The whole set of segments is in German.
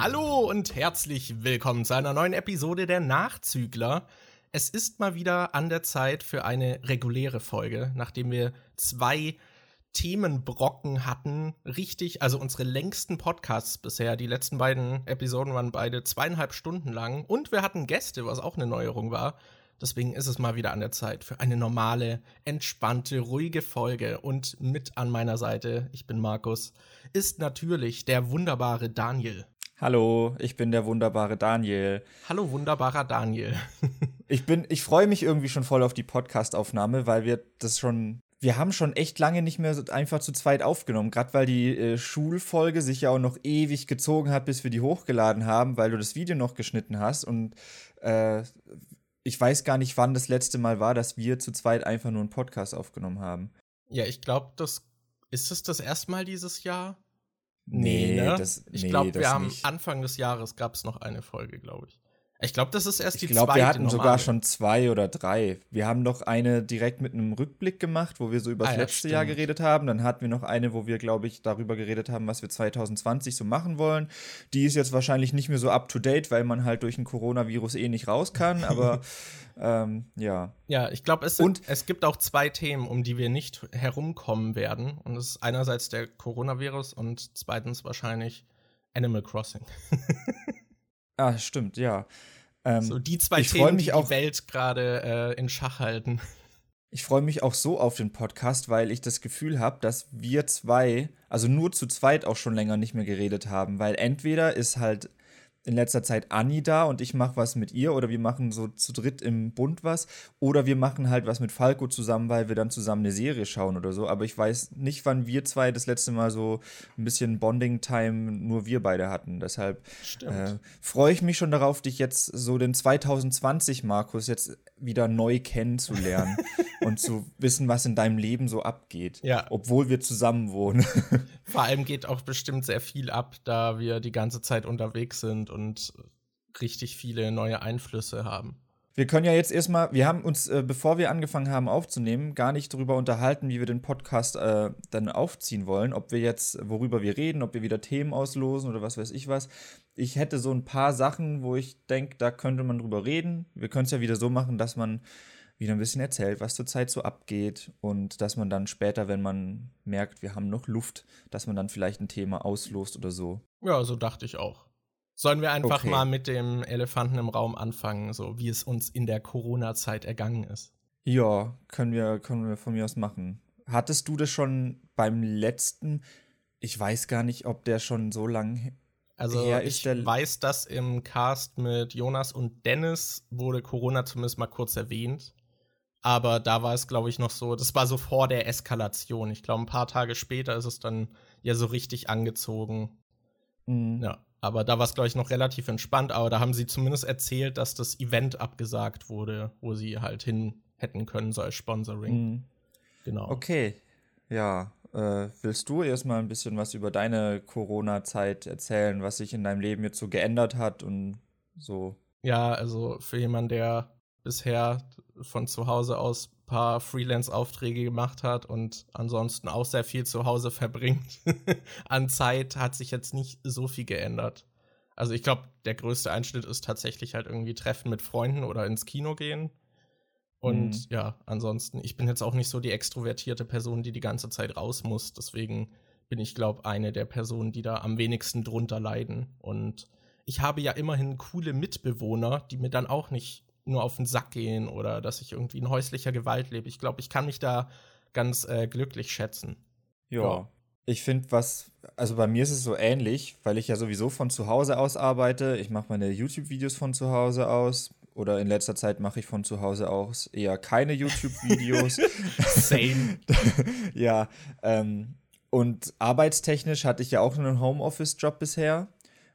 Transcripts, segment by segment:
Hallo und herzlich willkommen zu einer neuen Episode der Nachzügler. Es ist mal wieder an der Zeit für eine reguläre Folge, nachdem wir zwei Themenbrocken hatten. Richtig, also unsere längsten Podcasts bisher. Die letzten beiden Episoden waren beide zweieinhalb Stunden lang. Und wir hatten Gäste, was auch eine Neuerung war. Deswegen ist es mal wieder an der Zeit für eine normale, entspannte, ruhige Folge. Und mit an meiner Seite, ich bin Markus, ist natürlich der wunderbare Daniel. Hallo, ich bin der wunderbare Daniel. Hallo, wunderbarer Daniel. ich bin, ich freue mich irgendwie schon voll auf die Podcast-Aufnahme, weil wir das schon wir haben schon echt lange nicht mehr so einfach zu zweit aufgenommen, gerade weil die äh, Schulfolge sich ja auch noch ewig gezogen hat, bis wir die hochgeladen haben, weil du das Video noch geschnitten hast. Und äh, ich weiß gar nicht, wann das letzte Mal war, dass wir zu zweit einfach nur einen Podcast aufgenommen haben. Ja, ich glaube, das ist es das erste Mal dieses Jahr. Nee, nee ne? das, ich glaube, wir haben nicht. Anfang des Jahres gab es noch eine Folge, glaube ich. Ich glaube, das ist erst ich die glaub, zweite. Ich glaube, wir hatten normale. sogar schon zwei oder drei. Wir haben noch eine direkt mit einem Rückblick gemacht, wo wir so über das ah, ja, letzte stimmt. Jahr geredet haben. Dann hatten wir noch eine, wo wir, glaube ich, darüber geredet haben, was wir 2020 so machen wollen. Die ist jetzt wahrscheinlich nicht mehr so up to date, weil man halt durch ein Coronavirus eh nicht raus kann. Aber ähm, ja. Ja, ich glaube, es, es gibt auch zwei Themen, um die wir nicht herumkommen werden. Und das ist einerseits der Coronavirus und zweitens wahrscheinlich Animal Crossing. Ah, stimmt, ja. Ähm, so die zwei Themen, die die Welt gerade äh, in Schach halten. Ich freue mich auch so auf den Podcast, weil ich das Gefühl habe, dass wir zwei, also nur zu zweit auch schon länger nicht mehr geredet haben, weil entweder ist halt in letzter Zeit Anni da und ich mache was mit ihr oder wir machen so zu dritt im Bund was oder wir machen halt was mit Falco zusammen, weil wir dann zusammen eine Serie schauen oder so. Aber ich weiß nicht, wann wir zwei das letzte Mal so ein bisschen Bonding-Time nur wir beide hatten. Deshalb äh, freue ich mich schon darauf, dich jetzt so den 2020 Markus jetzt wieder neu kennenzulernen und zu wissen, was in deinem Leben so abgeht. Ja. Obwohl wir zusammen wohnen. Vor allem geht auch bestimmt sehr viel ab, da wir die ganze Zeit unterwegs sind und richtig viele neue Einflüsse haben. Wir können ja jetzt erstmal, wir haben uns, äh, bevor wir angefangen haben aufzunehmen, gar nicht darüber unterhalten, wie wir den Podcast äh, dann aufziehen wollen, ob wir jetzt, worüber wir reden, ob wir wieder Themen auslosen oder was weiß ich was. Ich hätte so ein paar Sachen, wo ich denke, da könnte man drüber reden. Wir können es ja wieder so machen, dass man wieder ein bisschen erzählt, was zurzeit so abgeht und dass man dann später, wenn man merkt, wir haben noch Luft, dass man dann vielleicht ein Thema auslost oder so. Ja, so dachte ich auch. Sollen wir einfach okay. mal mit dem Elefanten im Raum anfangen, so wie es uns in der Corona-Zeit ergangen ist? Ja, können wir, können wir von mir aus machen. Hattest du das schon beim letzten? Ich weiß gar nicht, ob der schon so lang also her ist. Ich weiß, dass im Cast mit Jonas und Dennis wurde Corona zumindest mal kurz erwähnt. Aber da war es, glaube ich, noch so, das war so vor der Eskalation. Ich glaube, ein paar Tage später ist es dann ja so richtig angezogen. Mhm. Ja. Aber da war es, glaube ich, noch relativ entspannt. Aber da haben sie zumindest erzählt, dass das Event abgesagt wurde, wo sie halt hin hätten können, so als Sponsoring. Mhm. Genau. Okay. Ja. Äh, willst du erstmal ein bisschen was über deine Corona-Zeit erzählen, was sich in deinem Leben jetzt so geändert hat und so? Ja, also für jemanden, der bisher von zu Hause aus ein paar Freelance-Aufträge gemacht hat und ansonsten auch sehr viel zu Hause verbringt an Zeit, hat sich jetzt nicht so viel geändert. Also ich glaube, der größte Einschnitt ist tatsächlich halt irgendwie Treffen mit Freunden oder ins Kino gehen. Und mhm. ja, ansonsten, ich bin jetzt auch nicht so die extrovertierte Person, die die ganze Zeit raus muss. Deswegen bin ich, glaube eine der Personen, die da am wenigsten drunter leiden. Und ich habe ja immerhin coole Mitbewohner, die mir dann auch nicht nur auf den Sack gehen oder dass ich irgendwie in häuslicher Gewalt lebe. Ich glaube, ich kann mich da ganz äh, glücklich schätzen. Ja. Ich finde, was, also bei mir ist es so ähnlich, weil ich ja sowieso von zu Hause aus arbeite. Ich mache meine YouTube-Videos von zu Hause aus. Oder in letzter Zeit mache ich von zu Hause aus eher keine YouTube-Videos. Same. ja. Ähm, und arbeitstechnisch hatte ich ja auch einen Homeoffice-Job bisher,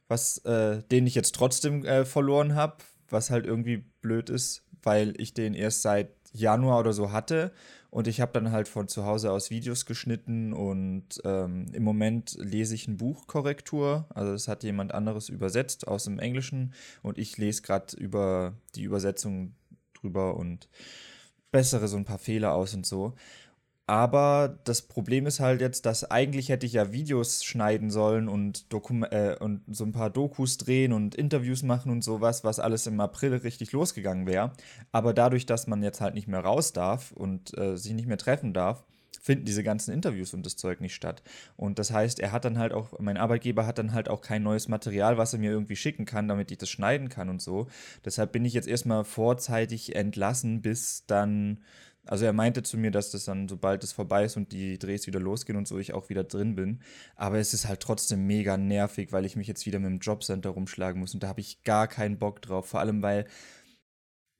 was, äh, den ich jetzt trotzdem äh, verloren habe, was halt irgendwie blöd ist, weil ich den erst seit Januar oder so hatte und ich habe dann halt von zu Hause aus Videos geschnitten und ähm, im Moment lese ich ein Buch Korrektur, also das hat jemand anderes übersetzt aus dem Englischen und ich lese gerade über die Übersetzung drüber und bessere so ein paar Fehler aus und so. Aber das Problem ist halt jetzt, dass eigentlich hätte ich ja Videos schneiden sollen und, Dokum äh, und so ein paar Dokus drehen und Interviews machen und sowas, was alles im April richtig losgegangen wäre. Aber dadurch, dass man jetzt halt nicht mehr raus darf und äh, sich nicht mehr treffen darf, finden diese ganzen Interviews und das Zeug nicht statt. Und das heißt, er hat dann halt auch, mein Arbeitgeber hat dann halt auch kein neues Material, was er mir irgendwie schicken kann, damit ich das schneiden kann und so. Deshalb bin ich jetzt erstmal vorzeitig entlassen, bis dann also er meinte zu mir, dass das dann, sobald es vorbei ist und die Drehs wieder losgehen und so, ich auch wieder drin bin. Aber es ist halt trotzdem mega nervig, weil ich mich jetzt wieder mit dem Jobcenter rumschlagen muss und da habe ich gar keinen Bock drauf. Vor allem, weil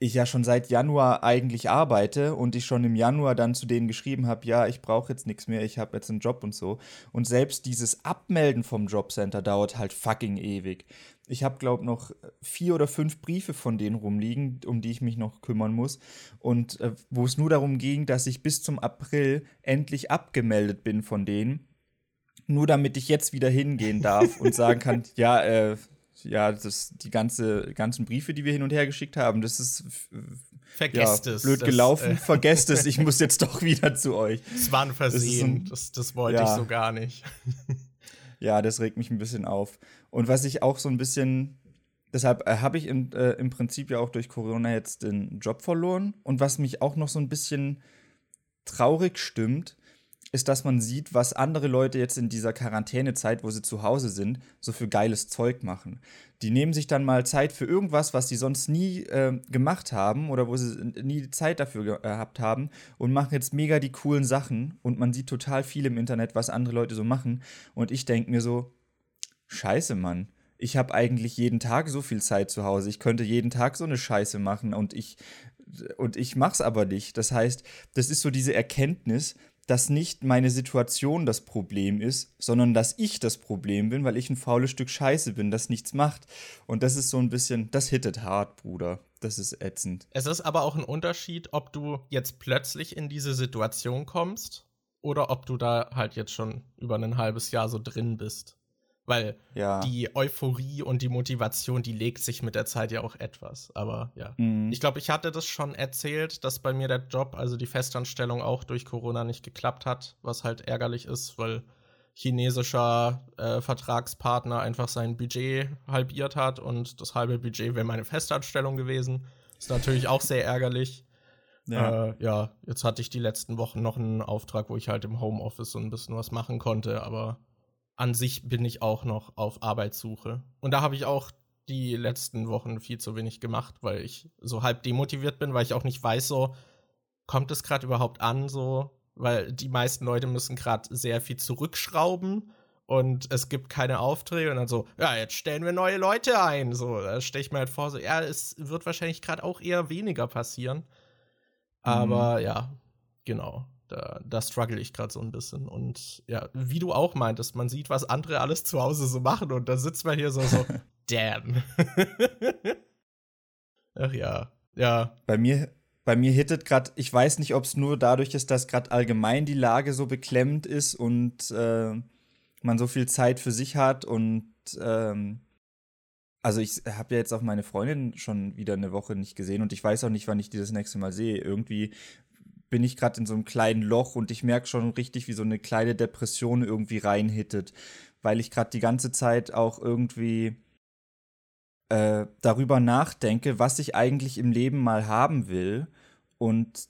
ich ja schon seit Januar eigentlich arbeite und ich schon im Januar dann zu denen geschrieben habe, ja, ich brauche jetzt nichts mehr, ich habe jetzt einen Job und so. Und selbst dieses Abmelden vom Jobcenter dauert halt fucking ewig. Ich habe, glaube noch vier oder fünf Briefe von denen rumliegen, um die ich mich noch kümmern muss. Und äh, wo es nur darum ging, dass ich bis zum April endlich abgemeldet bin von denen. Nur damit ich jetzt wieder hingehen darf und sagen kann, ja, äh, ja, das, die ganze, ganzen Briefe, die wir hin und her geschickt haben, das ist Vergesst ja, es. blöd das, gelaufen, äh, vergesst es, ich muss jetzt doch wieder zu euch. Es war ein Versehen, Das das, ist das, wollte ja. ich so gar nicht. Ja, das regt mich ein bisschen auf. Und was ich auch so ein bisschen, deshalb äh, habe ich im, äh, im Prinzip ja auch durch Corona jetzt den Job verloren. Und was mich auch noch so ein bisschen traurig stimmt, ist, dass man sieht, was andere Leute jetzt in dieser Quarantänezeit, wo sie zu Hause sind, so für geiles Zeug machen. Die nehmen sich dann mal Zeit für irgendwas, was sie sonst nie äh, gemacht haben oder wo sie nie Zeit dafür gehabt haben und machen jetzt mega die coolen Sachen und man sieht total viel im Internet, was andere Leute so machen und ich denke mir so, scheiße, Mann. Ich habe eigentlich jeden Tag so viel Zeit zu Hause. Ich könnte jeden Tag so eine Scheiße machen und ich und ich mach's aber nicht. Das heißt, das ist so diese Erkenntnis, dass nicht meine Situation das Problem ist, sondern dass ich das Problem bin, weil ich ein faules Stück Scheiße bin, das nichts macht. Und das ist so ein bisschen, das hittet hart, Bruder. Das ist ätzend. Es ist aber auch ein Unterschied, ob du jetzt plötzlich in diese Situation kommst oder ob du da halt jetzt schon über ein halbes Jahr so drin bist. Weil Ja. die Euphorie und die Motivation, die legt sich mit der Zeit ja auch etwas. Aber ja. Mhm. Ich glaube, ich hatte das schon erzählt, dass bei mir der Job, also die Festanstellung auch durch Corona nicht geklappt hat, was halt ärgerlich ist, weil chinesischer äh, Vertragspartner einfach sein Budget halbiert hat und das halbe Budget wäre meine Festanstellung gewesen. Ist natürlich auch sehr ärgerlich. ja. Äh, ja, jetzt hatte ich die letzten Wochen noch einen Auftrag, wo ich halt im Homeoffice so ein bisschen was machen konnte, aber an sich bin ich auch noch auf Arbeitssuche. Und da habe ich auch die letzten Wochen viel zu wenig gemacht, weil ich so halb demotiviert bin, weil ich auch nicht weiß, so, kommt es gerade überhaupt an, so, weil die meisten Leute müssen gerade sehr viel zurückschrauben und es gibt keine Aufträge und dann so, ja, jetzt stellen wir neue Leute ein. So, da stelle ich mir halt vor, so, ja, es wird wahrscheinlich gerade auch eher weniger passieren. Aber ja, genau. Da, da struggle ich gerade so ein bisschen. Und ja, wie du auch meintest, man sieht, was andere alles zu Hause so machen und da sitzt man hier so, so, damn. Ach ja, ja. Bei mir, bei mir hittet gerade, ich weiß nicht, ob es nur dadurch ist, dass gerade allgemein die Lage so beklemmt ist und äh, man so viel Zeit für sich hat und ähm, also ich habe ja jetzt auch meine Freundin schon wieder eine Woche nicht gesehen und ich weiß auch nicht, wann ich die das nächste Mal sehe. Irgendwie bin ich gerade in so einem kleinen Loch und ich merke schon richtig, wie so eine kleine Depression irgendwie reinhittet, weil ich gerade die ganze Zeit auch irgendwie äh, darüber nachdenke, was ich eigentlich im Leben mal haben will. Und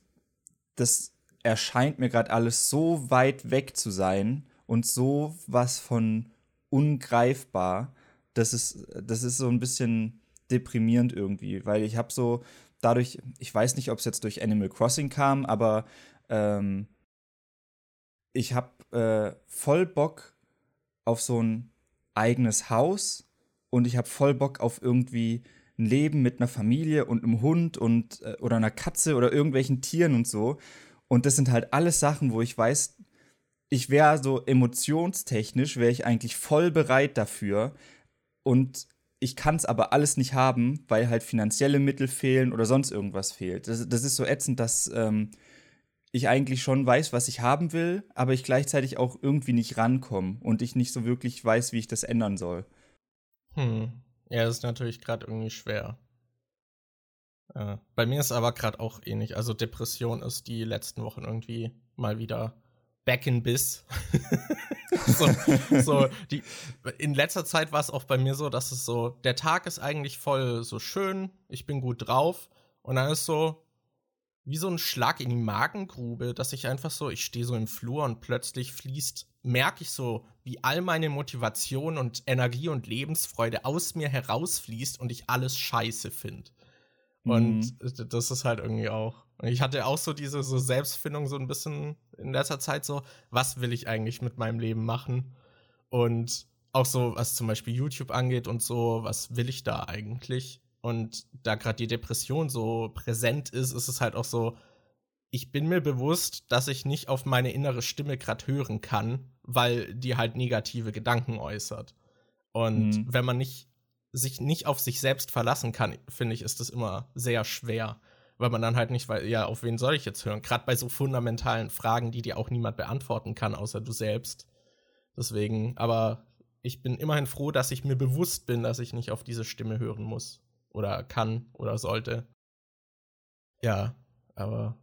das erscheint mir gerade alles so weit weg zu sein und so was von ungreifbar. Das ist, das ist so ein bisschen deprimierend irgendwie, weil ich habe so dadurch, ich weiß nicht, ob es jetzt durch Animal Crossing kam, aber ähm, ich habe äh, voll Bock auf so ein eigenes Haus und ich habe voll Bock auf irgendwie ein Leben mit einer Familie und einem Hund und äh, oder einer Katze oder irgendwelchen Tieren und so. Und das sind halt alles Sachen, wo ich weiß, ich wäre so emotionstechnisch, wäre ich eigentlich voll bereit dafür. Und ich kann es aber alles nicht haben, weil halt finanzielle Mittel fehlen oder sonst irgendwas fehlt. Das, das ist so ätzend, dass ähm, ich eigentlich schon weiß, was ich haben will, aber ich gleichzeitig auch irgendwie nicht rankomme und ich nicht so wirklich weiß, wie ich das ändern soll. Hm. Ja, das ist natürlich gerade irgendwie schwer. Äh, bei mir ist aber gerade auch ähnlich. Also Depression ist die letzten Wochen irgendwie mal wieder back in Biss. so, so, die, in letzter Zeit war es auch bei mir so, dass es so, der Tag ist eigentlich voll so schön, ich bin gut drauf und dann ist so wie so ein Schlag in die Magengrube, dass ich einfach so, ich stehe so im Flur und plötzlich fließt, merke ich so, wie all meine Motivation und Energie und Lebensfreude aus mir herausfließt und ich alles scheiße finde. Und mhm. das ist halt irgendwie auch. Ich hatte auch so diese so Selbstfindung so ein bisschen in letzter Zeit so, was will ich eigentlich mit meinem Leben machen? Und auch so, was zum Beispiel YouTube angeht und so, was will ich da eigentlich? Und da gerade die Depression so präsent ist, ist es halt auch so, ich bin mir bewusst, dass ich nicht auf meine innere Stimme gerade hören kann, weil die halt negative Gedanken äußert. Und mhm. wenn man nicht sich nicht auf sich selbst verlassen kann, finde ich, ist das immer sehr schwer. Weil man dann halt nicht weiß, ja, auf wen soll ich jetzt hören? Gerade bei so fundamentalen Fragen, die dir auch niemand beantworten kann, außer du selbst. Deswegen, aber ich bin immerhin froh, dass ich mir bewusst bin, dass ich nicht auf diese Stimme hören muss. Oder kann oder sollte. Ja, aber.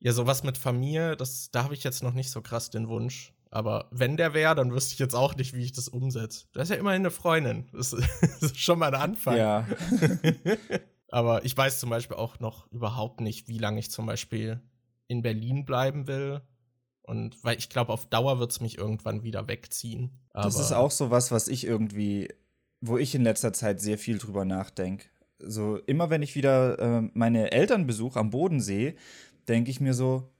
Ja, sowas mit Familie, das, da habe ich jetzt noch nicht so krass den Wunsch. Aber wenn der wäre, dann wüsste ich jetzt auch nicht, wie ich das umsetze. Du hast ja immerhin eine Freundin. Das ist schon mal ein Anfang. Ja. Aber ich weiß zum Beispiel auch noch überhaupt nicht, wie lange ich zum Beispiel in Berlin bleiben will. Und weil ich glaube, auf Dauer wird es mich irgendwann wieder wegziehen. Aber das ist auch so was, was ich irgendwie, wo ich in letzter Zeit sehr viel drüber nachdenke. So, immer wenn ich wieder äh, meine Eltern besuche am Bodensee, denke ich mir so,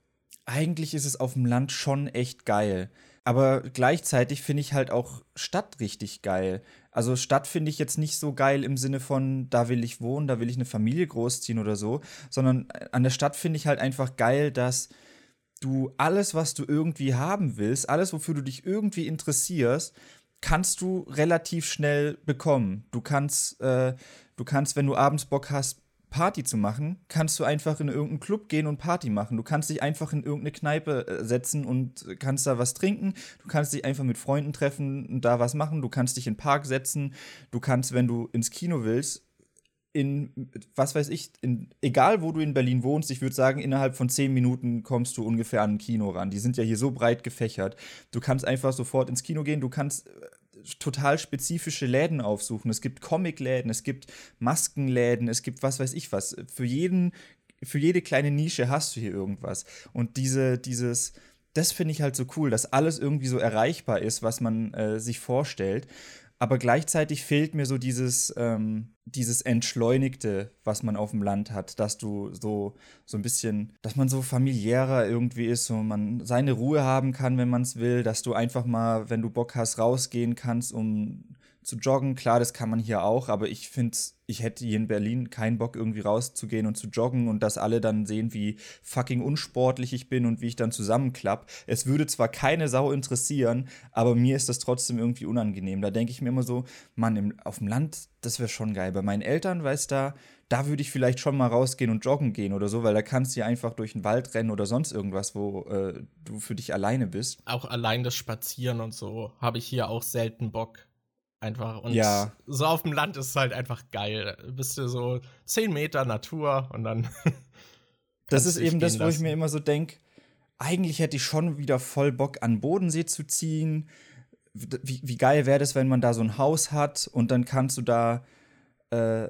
eigentlich ist es auf dem Land schon echt geil. Aber gleichzeitig finde ich halt auch Stadt richtig geil. Also Stadt finde ich jetzt nicht so geil im Sinne von, da will ich wohnen, da will ich eine Familie großziehen oder so, sondern an der Stadt finde ich halt einfach geil, dass du alles, was du irgendwie haben willst, alles, wofür du dich irgendwie interessierst, kannst du relativ schnell bekommen. Du kannst, äh, du kannst, wenn du abends Bock hast, Party zu machen, kannst du einfach in irgendeinen Club gehen und Party machen. Du kannst dich einfach in irgendeine Kneipe äh, setzen und kannst da was trinken. Du kannst dich einfach mit Freunden treffen und da was machen. Du kannst dich in den Park setzen. Du kannst, wenn du ins Kino willst, in, was weiß ich, in, egal wo du in Berlin wohnst, ich würde sagen, innerhalb von zehn Minuten kommst du ungefähr an ein Kino ran. Die sind ja hier so breit gefächert. Du kannst einfach sofort ins Kino gehen, du kannst total spezifische Läden aufsuchen. Es gibt Comicläden, es gibt Maskenläden, es gibt was weiß ich was. Für jeden, für jede kleine Nische hast du hier irgendwas. Und diese, dieses, das finde ich halt so cool, dass alles irgendwie so erreichbar ist, was man äh, sich vorstellt aber gleichzeitig fehlt mir so dieses, ähm, dieses Entschleunigte, was man auf dem Land hat, dass du so, so ein bisschen, dass man so familiärer irgendwie ist, so man seine Ruhe haben kann, wenn man es will, dass du einfach mal, wenn du Bock hast, rausgehen kannst, um zu joggen. Klar, das kann man hier auch, aber ich finde, ich hätte hier in Berlin keinen Bock, irgendwie rauszugehen und zu joggen und dass alle dann sehen, wie fucking unsportlich ich bin und wie ich dann zusammenklapp. Es würde zwar keine Sau interessieren, aber mir ist das trotzdem irgendwie unangenehm. Da denke ich mir immer so, Mann, im, auf dem Land, das wäre schon geil. Bei meinen Eltern, weißt du, da würde ich vielleicht schon mal rausgehen und joggen gehen oder so, weil da kannst du ja einfach durch den Wald rennen oder sonst irgendwas, wo äh, du für dich alleine bist. Auch allein das Spazieren und so habe ich hier auch selten Bock. Einfach. Und ja. so auf dem Land ist es halt einfach geil. Bist du so 10 Meter Natur und dann. das ist eben das, wo ich mir immer so denke, eigentlich hätte ich schon wieder voll Bock, an Bodensee zu ziehen. Wie, wie geil wäre das, wenn man da so ein Haus hat und dann kannst du da äh,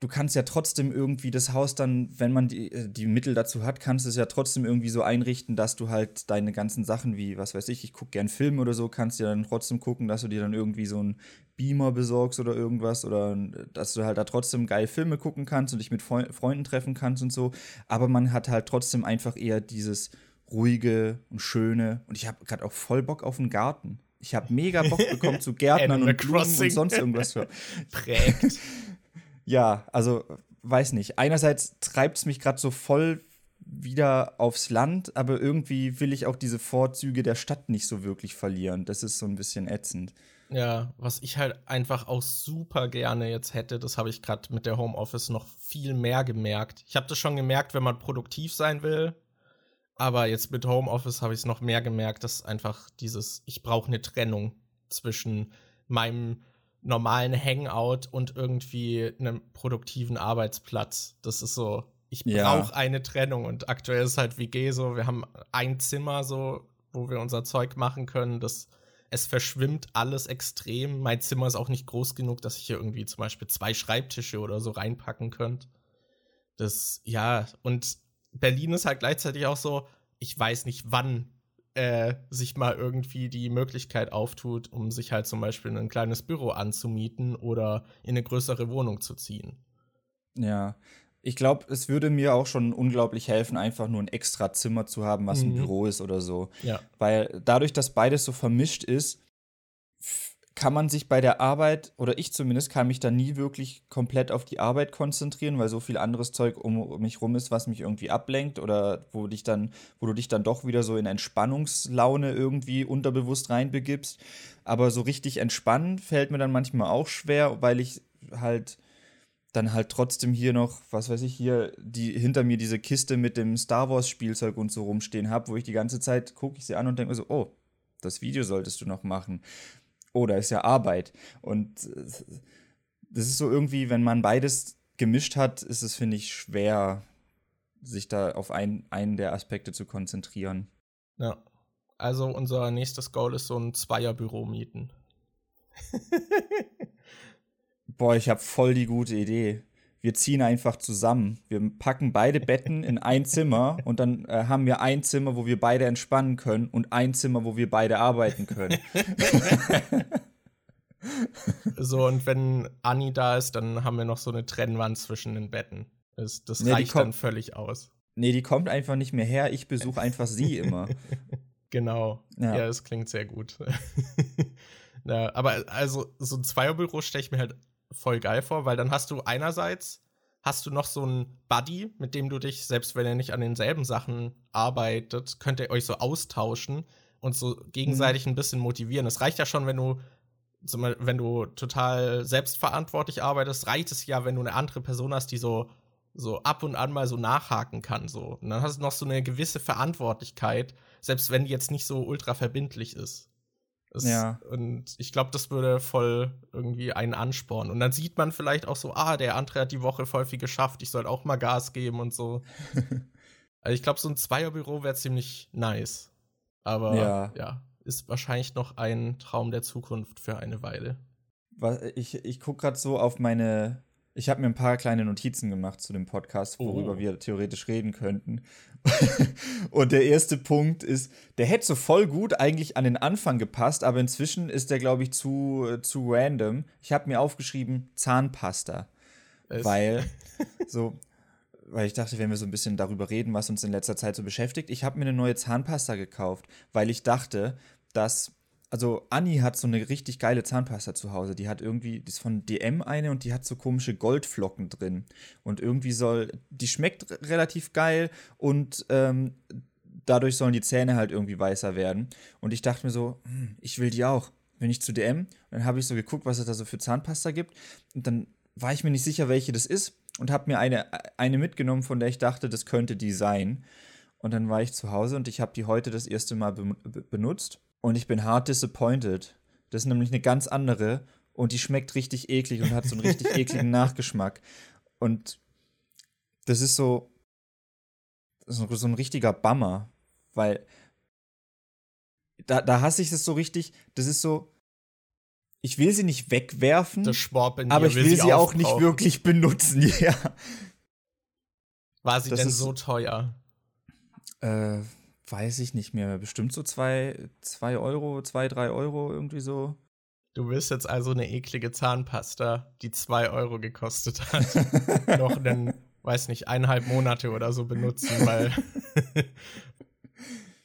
du kannst ja trotzdem irgendwie das Haus dann, wenn man die, äh, die Mittel dazu hat, kannst du es ja trotzdem irgendwie so einrichten, dass du halt deine ganzen Sachen wie, was weiß ich, ich gucke gern Filme oder so, kannst du ja dann trotzdem gucken, dass du dir dann irgendwie so einen Beamer besorgst oder irgendwas oder äh, dass du halt da trotzdem geil Filme gucken kannst und dich mit Freunden treffen kannst und so. Aber man hat halt trotzdem einfach eher dieses ruhige und schöne und ich habe gerade auch voll Bock auf einen Garten. Ich habe mega Bock bekommen zu Gärtnern und Blumen und sonst irgendwas. Für. Prägt. Ja, also weiß nicht. Einerseits treibt es mich gerade so voll wieder aufs Land, aber irgendwie will ich auch diese Vorzüge der Stadt nicht so wirklich verlieren. Das ist so ein bisschen ätzend. Ja, was ich halt einfach auch super gerne jetzt hätte, das habe ich gerade mit der Homeoffice noch viel mehr gemerkt. Ich habe das schon gemerkt, wenn man produktiv sein will, aber jetzt mit Homeoffice habe ich es noch mehr gemerkt, dass einfach dieses, ich brauche eine Trennung zwischen meinem normalen Hangout und irgendwie einem produktiven Arbeitsplatz. Das ist so, ich brauche ja. eine Trennung und aktuell ist halt WG so, wir haben ein Zimmer so, wo wir unser Zeug machen können. Das, es verschwimmt alles extrem. Mein Zimmer ist auch nicht groß genug, dass ich hier irgendwie zum Beispiel zwei Schreibtische oder so reinpacken könnte. Das, ja, und Berlin ist halt gleichzeitig auch so, ich weiß nicht, wann äh, sich mal irgendwie die Möglichkeit auftut, um sich halt zum Beispiel ein kleines Büro anzumieten oder in eine größere Wohnung zu ziehen. Ja, ich glaube, es würde mir auch schon unglaublich helfen, einfach nur ein extra Zimmer zu haben, was mhm. ein Büro ist oder so. Ja. Weil dadurch, dass beides so vermischt ist, kann man sich bei der Arbeit, oder ich zumindest, kann mich da nie wirklich komplett auf die Arbeit konzentrieren, weil so viel anderes Zeug um, mich rum ist, was mich irgendwie ablenkt oder wo dich dann, wo du dich dann doch wieder so in Entspannungslaune irgendwie unterbewusst reinbegibst. Aber so richtig entspannen fällt mir dann manchmal auch schwer, weil ich halt dann halt trotzdem hier noch, was weiß ich, hier die hinter mir diese Kiste mit dem Star Wars Spielzeug und so rumstehen habe, wo ich die ganze Zeit gucke ich sie an und denke mir so, oh, das Video solltest du noch machen. Oh, da ist ja Arbeit. Und äh, das ist so irgendwie, wenn man beides gemischt hat, ist es, finde ich, schwer, sich da auf ein, einen der Aspekte zu konzentrieren. Ja. Also unser nächstes Goal ist so ein Zweierbüro mieten. Boah, ich habe voll die gute Idee. Wir ziehen einfach zusammen. Wir packen beide Betten in ein Zimmer und dann äh, haben wir ein Zimmer, wo wir beide entspannen können und ein Zimmer, wo wir beide arbeiten können. so, und wenn Anni da ist, dann haben wir noch so eine Trennwand zwischen den Betten. Das, das nee, reicht dann völlig aus. Nee, die kommt einfach nicht mehr her. Ich besuche einfach sie immer. Genau. Ja, ja das klingt sehr gut. ja, aber also so ein Zweierbüro stelle ich mir halt voll geil vor, weil dann hast du einerseits hast du noch so einen Buddy, mit dem du dich, selbst wenn er nicht an denselben Sachen arbeitet, könnt ihr euch so austauschen und so gegenseitig mhm. ein bisschen motivieren. Es reicht ja schon, wenn du wenn du total selbstverantwortlich arbeitest, reicht es ja, wenn du eine andere Person hast, die so so ab und an mal so nachhaken kann so. Und dann hast du noch so eine gewisse Verantwortlichkeit, selbst wenn die jetzt nicht so ultra verbindlich ist. Das, ja. Und ich glaube, das würde voll irgendwie einen anspornen. Und dann sieht man vielleicht auch so, ah, der andere hat die Woche voll viel geschafft, ich soll auch mal Gas geben und so. also ich glaube, so ein Zweierbüro wäre ziemlich nice. Aber ja. ja, ist wahrscheinlich noch ein Traum der Zukunft für eine Weile. Ich, ich gucke gerade so auf meine ich habe mir ein paar kleine Notizen gemacht zu dem Podcast, worüber oh. wir theoretisch reden könnten. und der erste Punkt ist, der hätte so voll gut eigentlich an den Anfang gepasst, aber inzwischen ist der, glaube ich, zu, äh, zu random. Ich habe mir aufgeschrieben Zahnpasta. Es. Weil so, weil ich dachte, wenn wir so ein bisschen darüber reden, was uns in letzter Zeit so beschäftigt, ich habe mir eine neue Zahnpasta gekauft, weil ich dachte, dass also Anni hat so eine richtig geile Zahnpasta zu Hause. Die hat irgendwie, die ist von DM eine und die hat so komische Goldflocken drin. Und irgendwie soll, die schmeckt relativ geil und ähm, dadurch sollen die Zähne halt irgendwie weißer werden. Und ich dachte mir so, hm, ich will die auch. Wenn ich zu DM, dann habe ich so geguckt, was es da so für Zahnpasta gibt. Und dann war ich mir nicht sicher, welche das ist und habe mir eine, eine mitgenommen, von der ich dachte, das könnte die sein. Und dann war ich zu Hause und ich habe die heute das erste Mal be benutzt und ich bin hart disappointed. Das ist nämlich eine ganz andere und die schmeckt richtig eklig und hat so einen richtig ekligen Nachgeschmack. Und das ist so, so, so ein richtiger Bummer, weil da, da hasse ich es so richtig. Das ist so, ich will sie nicht wegwerfen, aber ich will, will sie, sie auch nicht wirklich benutzen. Ja. War sie das denn so teuer? Äh, weiß ich nicht mehr, bestimmt so zwei, zwei Euro, zwei, drei Euro, irgendwie so. Du willst jetzt also eine eklige Zahnpasta, die zwei Euro gekostet hat, noch einen, weiß nicht, eineinhalb Monate oder so benutzen, weil,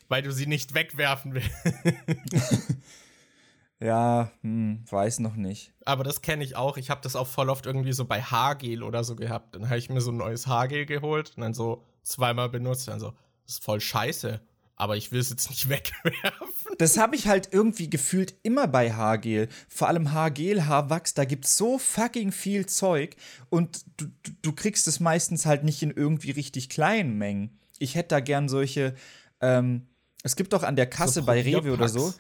weil du sie nicht wegwerfen willst. Ja, hm, weiß noch nicht. Aber das kenne ich auch. Ich habe das auch voll oft irgendwie so bei Haargel oder so gehabt. Dann habe ich mir so ein neues Haargel geholt und dann so zweimal benutzt. Dann so, das ist voll scheiße aber ich will es jetzt nicht wegwerfen. Das habe ich halt irgendwie gefühlt immer bei Haargel. Vor allem Haargel, Haarwachs, da gibt es so fucking viel Zeug und du, du, du, kriegst es meistens halt nicht in irgendwie richtig kleinen Mengen. Ich hätte da gern solche, ähm, es gibt doch an der Kasse so bei Rewe oder so.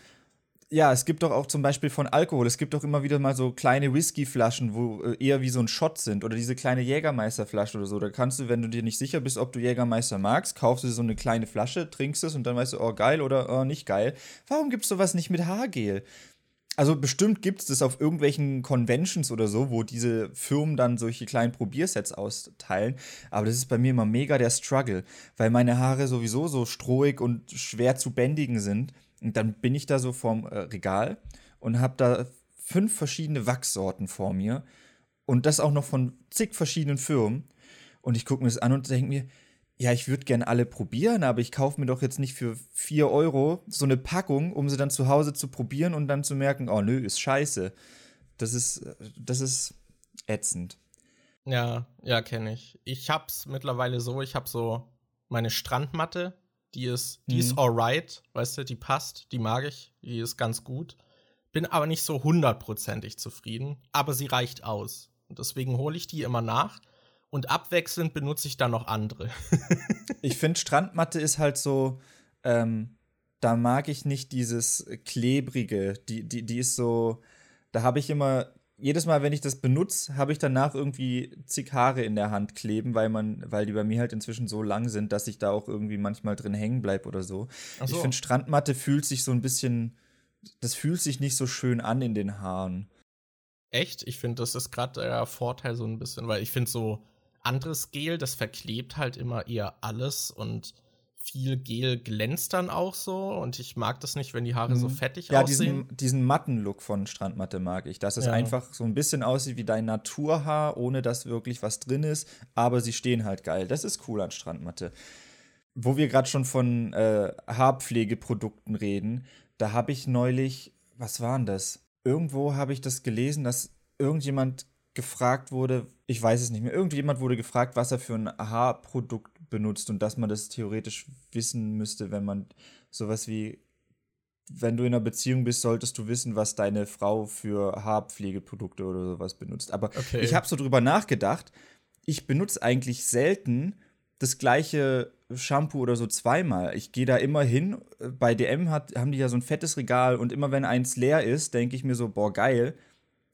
Ja, es gibt doch auch zum Beispiel von Alkohol, es gibt doch immer wieder mal so kleine Whiskyflaschen, wo äh, eher wie so ein Shot sind oder diese kleine Jägermeisterflasche oder so. Da kannst du, wenn du dir nicht sicher bist, ob du Jägermeister magst, kaufst du so eine kleine Flasche, trinkst es und dann weißt du, oh geil oder oh nicht geil. Warum gibt's sowas nicht mit Haargel? Also bestimmt gibt es das auf irgendwelchen Conventions oder so, wo diese Firmen dann solche kleinen Probiersets austeilen. Aber das ist bei mir immer mega der Struggle, weil meine Haare sowieso so strohig und schwer zu bändigen sind und dann bin ich da so vorm äh, Regal und habe da fünf verschiedene Wachssorten vor mir. Und das auch noch von zig verschiedenen Firmen. Und ich gucke mir das an und denke mir, ja, ich würde gerne alle probieren, aber ich kaufe mir doch jetzt nicht für vier Euro so eine Packung, um sie dann zu Hause zu probieren und dann zu merken, oh nö, ist scheiße. Das ist, das ist ätzend. Ja, ja, kenne ich. Ich hab's mittlerweile so, ich hab so meine Strandmatte, die ist, die mhm. ist alright, weißt du, die passt, die mag ich, die ist ganz gut. Bin aber nicht so hundertprozentig zufrieden, aber sie reicht aus. Und deswegen hole ich die immer nach und abwechselnd benutze ich dann noch andere. ich finde, Strandmatte ist halt so, ähm, da mag ich nicht dieses klebrige, die, die, die ist so, da habe ich immer jedes Mal, wenn ich das benutze, habe ich danach irgendwie zig Haare in der Hand kleben, weil man, weil die bei mir halt inzwischen so lang sind, dass ich da auch irgendwie manchmal drin hängen bleibe oder so. so. Ich finde, Strandmatte fühlt sich so ein bisschen, das fühlt sich nicht so schön an in den Haaren. Echt? Ich finde, das ist gerade der Vorteil so ein bisschen, weil ich finde so anderes Gel, das verklebt halt immer eher alles und viel Gel glänzt dann auch so und ich mag das nicht, wenn die Haare mhm. so fettig ja, aussehen. Ja, diesen, diesen matten Look von Strandmatte mag ich, dass es ja. einfach so ein bisschen aussieht wie dein Naturhaar, ohne dass wirklich was drin ist, aber sie stehen halt geil. Das ist cool an Strandmatte. Wo wir gerade schon von äh, Haarpflegeprodukten reden, da habe ich neulich, was war denn das? Irgendwo habe ich das gelesen, dass irgendjemand gefragt wurde, ich weiß es nicht mehr, irgendjemand wurde gefragt, was er für ein Haarprodukt benutzt und dass man das theoretisch wissen müsste, wenn man sowas wie, wenn du in einer Beziehung bist, solltest du wissen, was deine Frau für Haarpflegeprodukte oder sowas benutzt. Aber okay. ich habe so drüber nachgedacht, ich benutze eigentlich selten das gleiche Shampoo oder so zweimal. Ich gehe da immer hin. Bei DM hat, haben die ja so ein fettes Regal und immer wenn eins leer ist, denke ich mir so, boah, geil,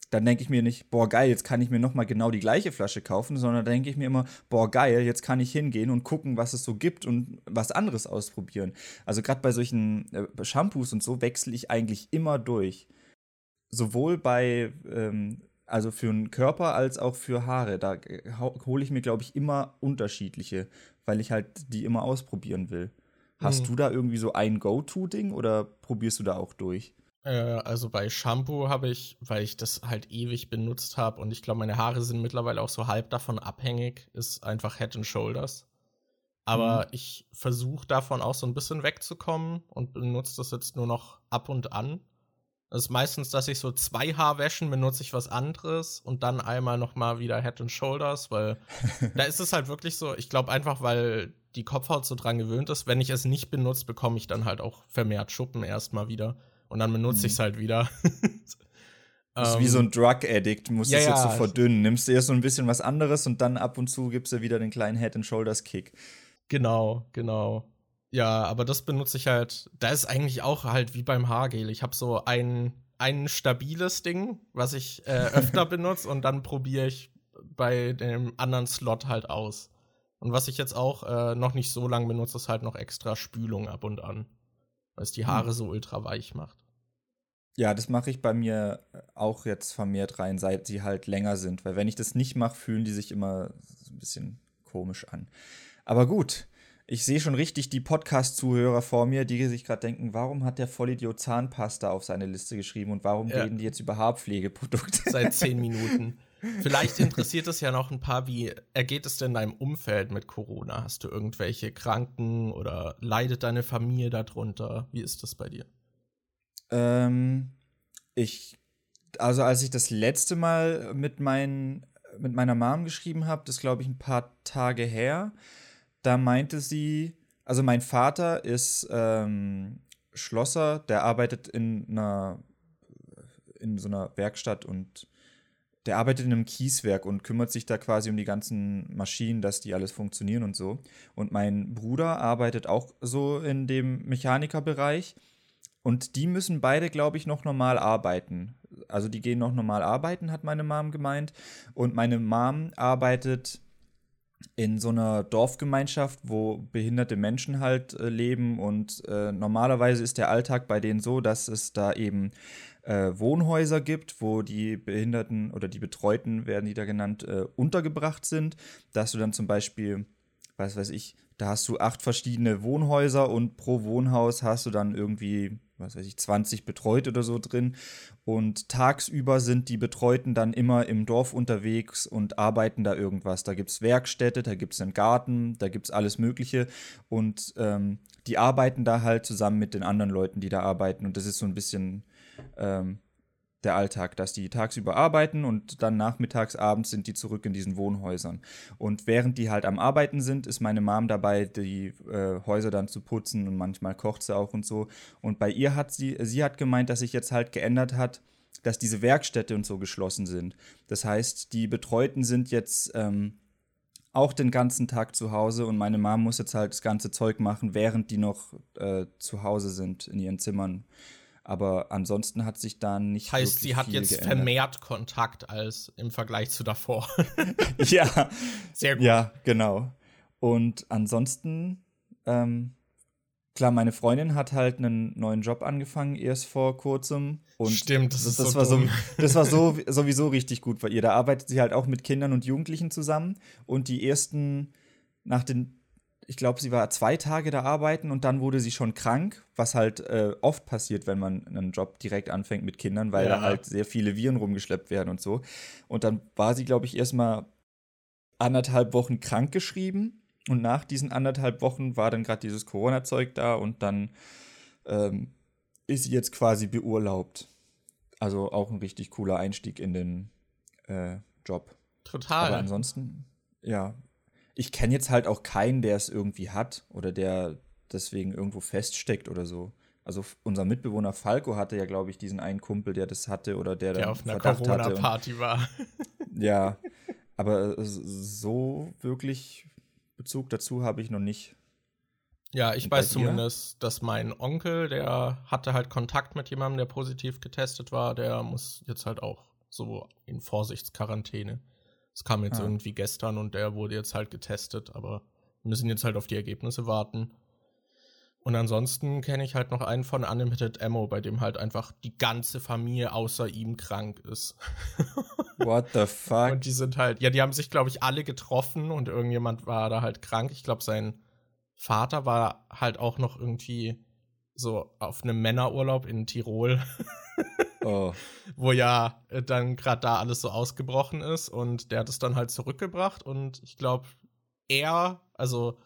dann denke ich mir nicht, boah, geil, jetzt kann ich mir nochmal genau die gleiche Flasche kaufen, sondern denke ich mir immer, boah, geil, jetzt kann ich hingehen und gucken, was es so gibt und was anderes ausprobieren. Also gerade bei solchen äh, Shampoos und so wechsle ich eigentlich immer durch. Sowohl bei, ähm, also für den Körper als auch für Haare. Da äh, hole ich mir, glaube ich, immer unterschiedliche, weil ich halt die immer ausprobieren will. Hast hm. du da irgendwie so ein Go-To-Ding oder probierst du da auch durch? Äh, also bei Shampoo habe ich, weil ich das halt ewig benutzt habe und ich glaube, meine Haare sind mittlerweile auch so halb davon abhängig, ist einfach Head and Shoulders. Aber mhm. ich versuche davon auch so ein bisschen wegzukommen und benutze das jetzt nur noch ab und an. Das ist meistens, dass ich so zwei Haarwäschen benutze ich was anderes und dann einmal noch mal wieder Head and Shoulders, weil da ist es halt wirklich so, ich glaube einfach, weil die Kopfhaut so dran gewöhnt ist, wenn ich es nicht benutze, bekomme ich dann halt auch vermehrt Schuppen erstmal wieder und dann benutze mhm. ich es halt wieder. Das ist wie so ein ähm, Drug-Addict, musst ja, es jetzt so verdünnen. Nimmst du erst so ein bisschen was anderes und dann ab und zu gibst du wieder den kleinen Head-and-Shoulders-Kick. Genau, genau. Ja, aber das benutze ich halt. Da ist eigentlich auch halt wie beim Haargel. Ich habe so ein, ein stabiles Ding, was ich äh, öfter benutze und dann probiere ich bei dem anderen Slot halt aus. Und was ich jetzt auch äh, noch nicht so lange benutze, ist halt noch extra Spülung ab und an weil es die Haare so ultra weich macht. Ja, das mache ich bei mir auch jetzt vermehrt rein, seit sie halt länger sind. Weil wenn ich das nicht mache, fühlen die sich immer so ein bisschen komisch an. Aber gut, ich sehe schon richtig die Podcast-Zuhörer vor mir, die sich gerade denken, warum hat der Vollidiot Zahnpasta auf seine Liste geschrieben und warum ja. reden die jetzt über Haarpflegeprodukte? Seit zehn Minuten. Vielleicht interessiert es ja noch ein paar, wie ergeht es denn deinem Umfeld mit Corona? Hast du irgendwelche Kranken oder leidet deine Familie darunter? Wie ist das bei dir? Ähm, ich, also als ich das letzte Mal mit, mein, mit meiner Mom geschrieben habe, das glaube ich ein paar Tage her, da meinte sie, also mein Vater ist ähm, Schlosser, der arbeitet in einer in so einer Werkstatt und der arbeitet in einem Kieswerk und kümmert sich da quasi um die ganzen Maschinen, dass die alles funktionieren und so. Und mein Bruder arbeitet auch so in dem Mechanikerbereich. Und die müssen beide, glaube ich, noch normal arbeiten. Also die gehen noch normal arbeiten, hat meine Mom gemeint. Und meine Mom arbeitet in so einer Dorfgemeinschaft, wo behinderte Menschen halt äh, leben. Und äh, normalerweise ist der Alltag bei denen so, dass es da eben äh, Wohnhäuser gibt, wo die Behinderten oder die Betreuten, werden die da genannt, äh, untergebracht sind. Dass du dann zum Beispiel, was weiß ich, da hast du acht verschiedene Wohnhäuser und pro Wohnhaus hast du dann irgendwie was weiß ich, 20 betreut oder so drin. Und tagsüber sind die Betreuten dann immer im Dorf unterwegs und arbeiten da irgendwas. Da gibt es Werkstätte, da gibt es einen Garten, da gibt es alles Mögliche. Und ähm, die arbeiten da halt zusammen mit den anderen Leuten, die da arbeiten. Und das ist so ein bisschen ähm, der Alltag, dass die tagsüber arbeiten und dann nachmittags, abends sind die zurück in diesen Wohnhäusern. Und während die halt am Arbeiten sind, ist meine Mom dabei, die äh, Häuser dann zu putzen und manchmal kocht sie auch und so. Und bei ihr hat sie, sie hat gemeint, dass sich jetzt halt geändert hat, dass diese Werkstätte und so geschlossen sind. Das heißt, die Betreuten sind jetzt ähm, auch den ganzen Tag zu Hause und meine Mom muss jetzt halt das ganze Zeug machen, während die noch äh, zu Hause sind in ihren Zimmern. Aber ansonsten hat sich da nicht. Heißt, sie hat jetzt geändert. vermehrt Kontakt als im Vergleich zu davor. ja. Sehr gut. Ja, genau. Und ansonsten, ähm, klar, meine Freundin hat halt einen neuen Job angefangen, erst vor kurzem. Und Stimmt, das, das, das so war so, das war so sowieso richtig gut bei ihr. Da arbeitet sie halt auch mit Kindern und Jugendlichen zusammen. Und die ersten, nach den ich glaube, sie war zwei Tage da arbeiten und dann wurde sie schon krank, was halt äh, oft passiert, wenn man einen Job direkt anfängt mit Kindern, weil ja. da halt sehr viele Viren rumgeschleppt werden und so. Und dann war sie, glaube ich, erstmal anderthalb Wochen krank geschrieben und nach diesen anderthalb Wochen war dann gerade dieses Corona-Zeug da und dann ähm, ist sie jetzt quasi beurlaubt. Also auch ein richtig cooler Einstieg in den äh, Job. Total. Aber ansonsten, ja, ich kenne jetzt halt auch keinen, der es irgendwie hat oder der deswegen irgendwo feststeckt oder so. Also unser Mitbewohner Falco hatte ja, glaube ich, diesen einen Kumpel, der das hatte oder der, der auf einer Corona-Party war. ja, aber so wirklich Bezug dazu habe ich noch nicht. Ja, ich weiß zumindest, dass mein Onkel, der hatte halt Kontakt mit jemandem, der positiv getestet war, der muss jetzt halt auch so in Vorsichtsquarantäne. Es kam jetzt ah. irgendwie gestern und der wurde jetzt halt getestet, aber wir müssen jetzt halt auf die Ergebnisse warten. Und ansonsten kenne ich halt noch einen von Unlimited Ammo, bei dem halt einfach die ganze Familie außer ihm krank ist. What the fuck? Und die sind halt, ja, die haben sich, glaube ich, alle getroffen und irgendjemand war da halt krank. Ich glaube, sein Vater war halt auch noch irgendwie so auf einem Männerurlaub in Tirol. Oh. Wo ja äh, dann gerade da alles so ausgebrochen ist und der hat es dann halt zurückgebracht und ich glaube, er, also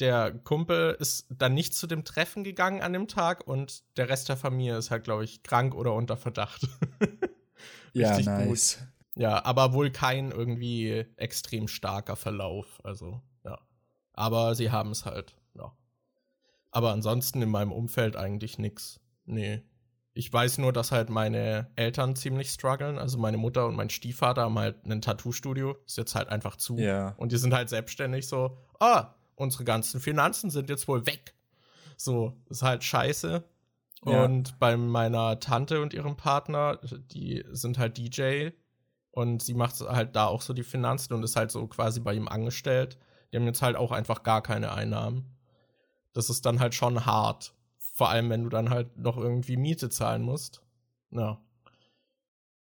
der Kumpel ist dann nicht zu dem Treffen gegangen an dem Tag und der Rest der Familie ist halt, glaube ich, krank oder unter Verdacht. ja, nice. Gut. Ja, aber wohl kein irgendwie extrem starker Verlauf. Also, ja. Aber sie haben es halt, ja. Aber ansonsten in meinem Umfeld eigentlich nix. Nee. Ich weiß nur, dass halt meine Eltern ziemlich strugglen. Also meine Mutter und mein Stiefvater haben halt ein Tattoo-Studio. Ist jetzt halt einfach zu. Ja. Und die sind halt selbstständig so, ah, unsere ganzen Finanzen sind jetzt wohl weg. So, ist halt scheiße. Ja. Und bei meiner Tante und ihrem Partner, die sind halt DJ und sie macht halt da auch so die Finanzen und ist halt so quasi bei ihm angestellt. Die haben jetzt halt auch einfach gar keine Einnahmen. Das ist dann halt schon hart. Vor allem, wenn du dann halt noch irgendwie Miete zahlen musst. Ja.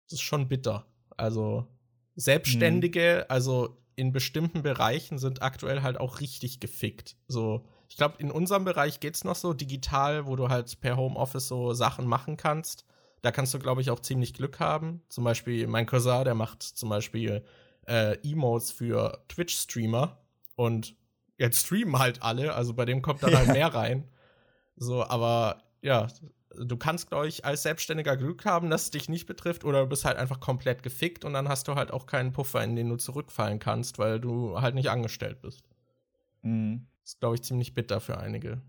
Das ist schon bitter. Also, Selbstständige, mhm. also in bestimmten Bereichen sind aktuell halt auch richtig gefickt. So, ich glaube, in unserem Bereich geht es noch so digital, wo du halt per Homeoffice so Sachen machen kannst. Da kannst du, glaube ich, auch ziemlich Glück haben. Zum Beispiel mein Cousin, der macht zum Beispiel äh, Emotes für Twitch-Streamer und jetzt streamen halt alle, also bei dem kommt dann halt mehr rein. So, aber ja, du kannst, glaube ich, als Selbstständiger Glück haben, dass es dich nicht betrifft, oder du bist halt einfach komplett gefickt und dann hast du halt auch keinen Puffer, in den du zurückfallen kannst, weil du halt nicht angestellt bist. Mhm. Das ist, glaube ich, ziemlich bitter für einige.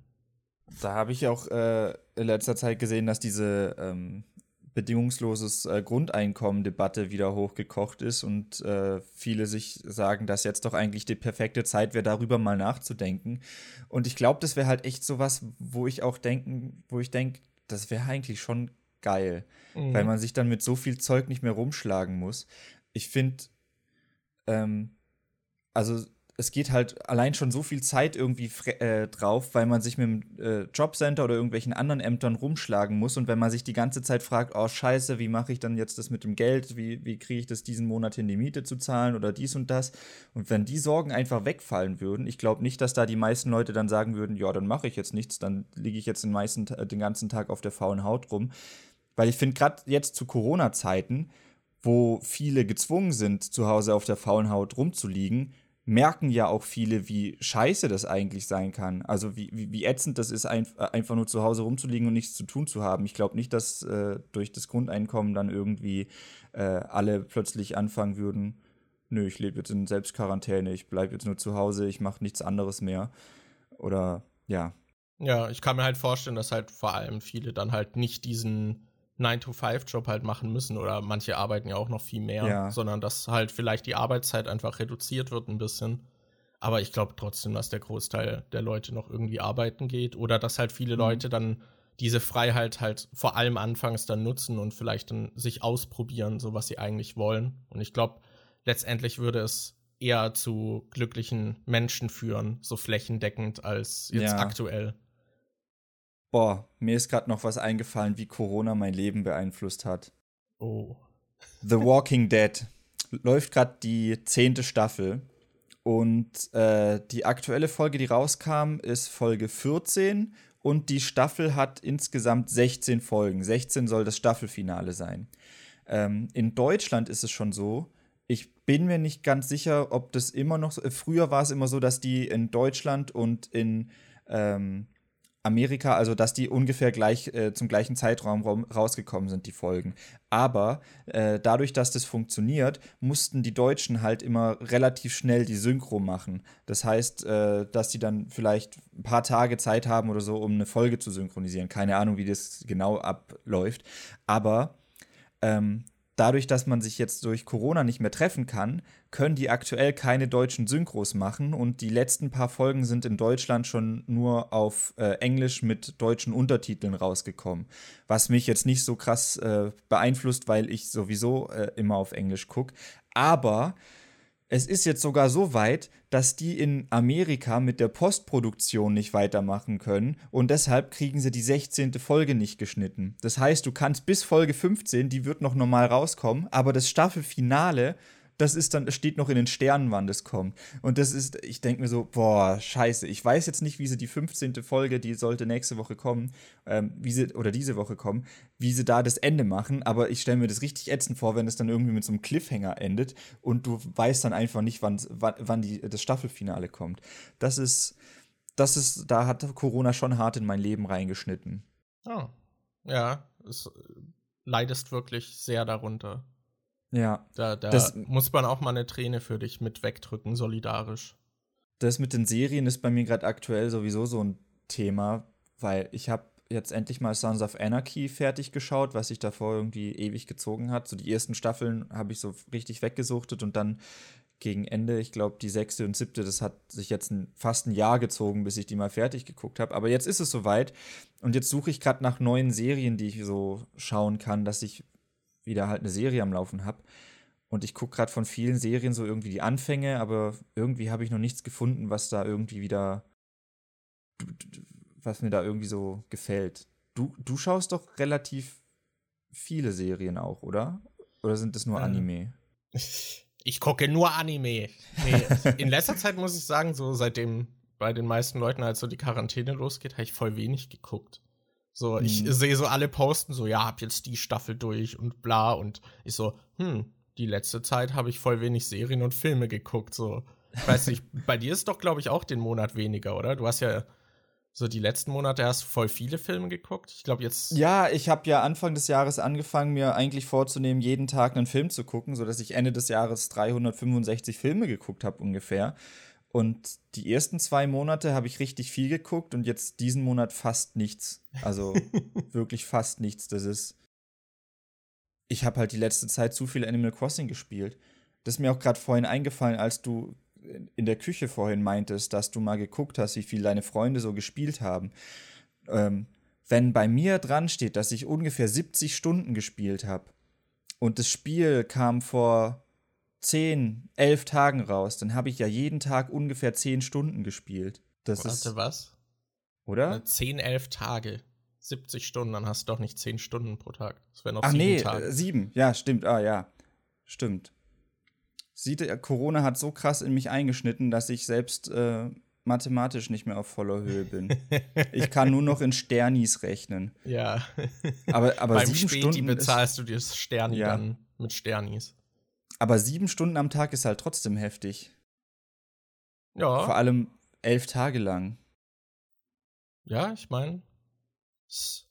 Da habe ich auch äh, in letzter Zeit gesehen, dass diese ähm, bedingungsloses äh, Grundeinkommen-Debatte wieder hochgekocht ist und äh, viele sich sagen, dass jetzt doch eigentlich die perfekte Zeit wäre, darüber mal nachzudenken. Und ich glaube, das wäre halt echt sowas, wo ich auch denken, wo ich denke, das wäre eigentlich schon geil, mhm. weil man sich dann mit so viel Zeug nicht mehr rumschlagen muss. Ich finde, ähm, also es geht halt allein schon so viel Zeit irgendwie äh, drauf, weil man sich mit dem äh, Jobcenter oder irgendwelchen anderen Ämtern rumschlagen muss. Und wenn man sich die ganze Zeit fragt, oh scheiße, wie mache ich dann jetzt das mit dem Geld? Wie, wie kriege ich das diesen Monat hin, die Miete zu zahlen oder dies und das? Und wenn die Sorgen einfach wegfallen würden, ich glaube nicht, dass da die meisten Leute dann sagen würden, ja, dann mache ich jetzt nichts, dann liege ich jetzt den, meisten, den ganzen Tag auf der faulen Haut rum. Weil ich finde, gerade jetzt zu Corona-Zeiten, wo viele gezwungen sind, zu Hause auf der faulen Haut rumzuliegen, merken ja auch viele, wie scheiße das eigentlich sein kann. Also wie, wie, wie ätzend das ist, ein, einfach nur zu Hause rumzuliegen und nichts zu tun zu haben. Ich glaube nicht, dass äh, durch das Grundeinkommen dann irgendwie äh, alle plötzlich anfangen würden, nö, ich lebe jetzt in Selbstquarantäne, ich bleibe jetzt nur zu Hause, ich mache nichts anderes mehr. Oder ja. Ja, ich kann mir halt vorstellen, dass halt vor allem viele dann halt nicht diesen 9-to-5-Job halt machen müssen oder manche arbeiten ja auch noch viel mehr, ja. sondern dass halt vielleicht die Arbeitszeit einfach reduziert wird ein bisschen. Aber ich glaube trotzdem, dass der Großteil der Leute noch irgendwie arbeiten geht oder dass halt viele mhm. Leute dann diese Freiheit halt vor allem anfangs dann nutzen und vielleicht dann sich ausprobieren, so was sie eigentlich wollen. Und ich glaube, letztendlich würde es eher zu glücklichen Menschen führen, so flächendeckend als jetzt ja. aktuell. Boah, mir ist gerade noch was eingefallen, wie Corona mein Leben beeinflusst hat. Oh. The Walking Dead läuft gerade die zehnte Staffel. Und äh, die aktuelle Folge, die rauskam, ist Folge 14. Und die Staffel hat insgesamt 16 Folgen. 16 soll das Staffelfinale sein. Ähm, in Deutschland ist es schon so, ich bin mir nicht ganz sicher, ob das immer noch so. Äh, früher war es immer so, dass die in Deutschland und in ähm, Amerika, also dass die ungefähr gleich äh, zum gleichen Zeitraum rausgekommen sind, die Folgen. Aber äh, dadurch, dass das funktioniert, mussten die Deutschen halt immer relativ schnell die Synchro machen. Das heißt, äh, dass die dann vielleicht ein paar Tage Zeit haben oder so, um eine Folge zu synchronisieren. Keine Ahnung, wie das genau abläuft. Aber ähm, dadurch, dass man sich jetzt durch Corona nicht mehr treffen kann, können die aktuell keine deutschen Synchros machen und die letzten paar Folgen sind in Deutschland schon nur auf äh, Englisch mit deutschen Untertiteln rausgekommen. Was mich jetzt nicht so krass äh, beeinflusst, weil ich sowieso äh, immer auf Englisch gucke. Aber es ist jetzt sogar so weit, dass die in Amerika mit der Postproduktion nicht weitermachen können und deshalb kriegen sie die 16. Folge nicht geschnitten. Das heißt, du kannst bis Folge 15, die wird noch normal rauskommen, aber das Staffelfinale das ist dann, steht noch in den Sternen, wann das kommt. Und das ist, ich denke mir so, boah, scheiße. Ich weiß jetzt nicht, wie sie die 15. Folge, die sollte nächste Woche kommen, ähm, wie sie, oder diese Woche kommen, wie sie da das Ende machen, aber ich stelle mir das richtig ätzend vor, wenn es dann irgendwie mit so einem Cliffhanger endet und du weißt dann einfach nicht, wann, wann, die, das Staffelfinale kommt. Das ist, das ist, da hat Corona schon hart in mein Leben reingeschnitten. Oh. Ja, es leidest wirklich sehr darunter. Ja. Da, da das, muss man auch mal eine Träne für dich mit wegdrücken, solidarisch. Das mit den Serien ist bei mir gerade aktuell sowieso so ein Thema, weil ich habe jetzt endlich mal Sons of Anarchy fertig geschaut, was sich davor irgendwie ewig gezogen hat. So die ersten Staffeln habe ich so richtig weggesuchtet und dann gegen Ende, ich glaube die sechste und siebte, das hat sich jetzt ein, fast ein Jahr gezogen, bis ich die mal fertig geguckt habe. Aber jetzt ist es soweit und jetzt suche ich gerade nach neuen Serien, die ich so schauen kann, dass ich wieder halt eine Serie am Laufen habe. Und ich gucke gerade von vielen Serien so irgendwie die Anfänge, aber irgendwie habe ich noch nichts gefunden, was da irgendwie wieder, was mir da irgendwie so gefällt. Du, du schaust doch relativ viele Serien auch, oder? Oder sind das nur ähm, Anime? Ich gucke nur Anime. Nee, in letzter Zeit muss ich sagen, so seitdem bei den meisten Leuten halt so die Quarantäne losgeht, habe ich voll wenig geguckt. So, hm. ich sehe so alle posten so, ja, hab jetzt die Staffel durch und bla und ich so, hm, die letzte Zeit habe ich voll wenig Serien und Filme geguckt, so. Ich weiß nicht, bei dir ist doch, glaube ich, auch den Monat weniger, oder? Du hast ja so die letzten Monate hast voll viele Filme geguckt. Ich glaube jetzt. Ja, ich habe ja Anfang des Jahres angefangen, mir eigentlich vorzunehmen, jeden Tag einen Film zu gucken, sodass ich Ende des Jahres 365 Filme geguckt habe ungefähr. Und die ersten zwei Monate habe ich richtig viel geguckt und jetzt diesen Monat fast nichts. Also wirklich fast nichts. Das ist. Ich habe halt die letzte Zeit zu viel Animal Crossing gespielt. Das ist mir auch gerade vorhin eingefallen, als du in der Küche vorhin meintest, dass du mal geguckt hast, wie viel deine Freunde so gespielt haben. Ähm, wenn bei mir dran steht, dass ich ungefähr 70 Stunden gespielt habe und das Spiel kam vor 10, 11 Tagen raus, dann habe ich ja jeden Tag ungefähr 10 Stunden gespielt. Das Warte, ist, was? oder? 10, 11 Tage. 70 Stunden, dann hast du doch nicht 10 Stunden pro Tag. Das wären noch Ach sieben nee, Tage. äh, sieben. Ja, stimmt. Ah ja, stimmt. Sieht, äh, Corona hat so krass in mich eingeschnitten, dass ich selbst äh, mathematisch nicht mehr auf voller Höhe bin. ich kann nur noch in Sternis rechnen. ja. Aber, aber Beim sieben Späti Stunden bezahlst du dir das Sterni Ja. dann mit Sternis. Aber sieben Stunden am Tag ist halt trotzdem heftig. Ja. Vor allem elf Tage lang. Ja, ich meine, ist,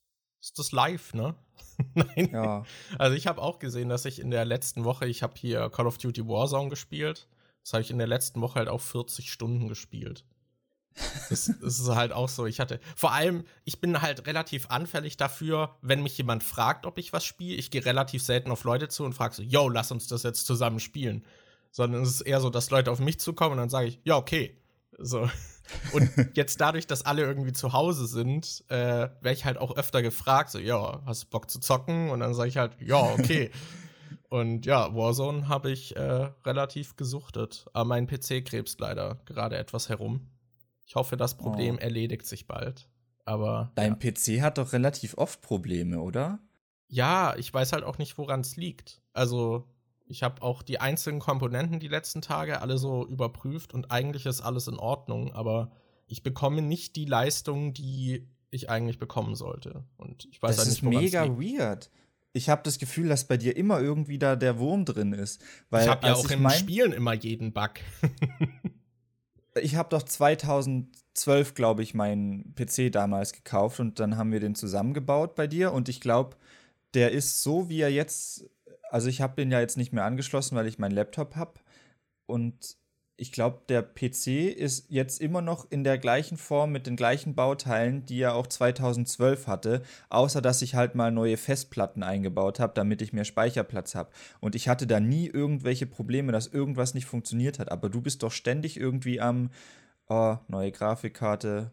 das live, ne? Nein. Ja. Also ich habe auch gesehen, dass ich in der letzten Woche, ich habe hier Call of Duty Warzone gespielt. Das habe ich in der letzten Woche halt auch 40 Stunden gespielt. Das, das ist halt auch so. Ich hatte, vor allem, ich bin halt relativ anfällig dafür, wenn mich jemand fragt, ob ich was spiele. Ich gehe relativ selten auf Leute zu und frage so, yo, lass uns das jetzt zusammen spielen. Sondern es ist eher so, dass Leute auf mich zukommen und dann sage ich, ja, okay. So. Und jetzt dadurch, dass alle irgendwie zu Hause sind, äh, werde ich halt auch öfter gefragt, so, ja, hast du Bock zu zocken? Und dann sage ich halt, ja, okay. Und ja, Warzone habe ich äh, relativ gesuchtet. Aber mein PC krebst leider gerade etwas herum. Ich hoffe, das Problem Oh. erledigt sich bald. Aber Dein PC hat doch relativ oft Probleme, oder? ja, ich weiß halt auch nicht, woran es liegt. Also, ich habe auch die einzelnen Komponenten die letzten Tage alle so überprüft und eigentlich ist alles in Ordnung, aber ich bekomme nicht die Leistung, die ich eigentlich bekommen sollte. Und ich weiß das halt ist nicht, woran mega es liegt. weird. Ich habe das Gefühl, dass bei dir immer irgendwie da der Wurm drin ist. Weil Ich habe ja auch in mein- Spielen immer jeden Bug. Ich habe doch 2012, glaube ich, meinen PC damals gekauft und dann haben wir den zusammengebaut bei dir und ich glaube, der ist so, wie er jetzt, also ich habe den ja jetzt nicht mehr angeschlossen, weil ich meinen Laptop habe und ich glaube, der PC ist jetzt immer noch in der gleichen Form mit den gleichen Bauteilen, die er auch 2012 hatte, außer dass ich halt mal neue Festplatten eingebaut habe, damit ich mehr Speicherplatz habe. Und ich hatte da nie irgendwelche Probleme, dass irgendwas nicht funktioniert hat. Aber du bist doch ständig irgendwie am, oh, neue Grafikkarte,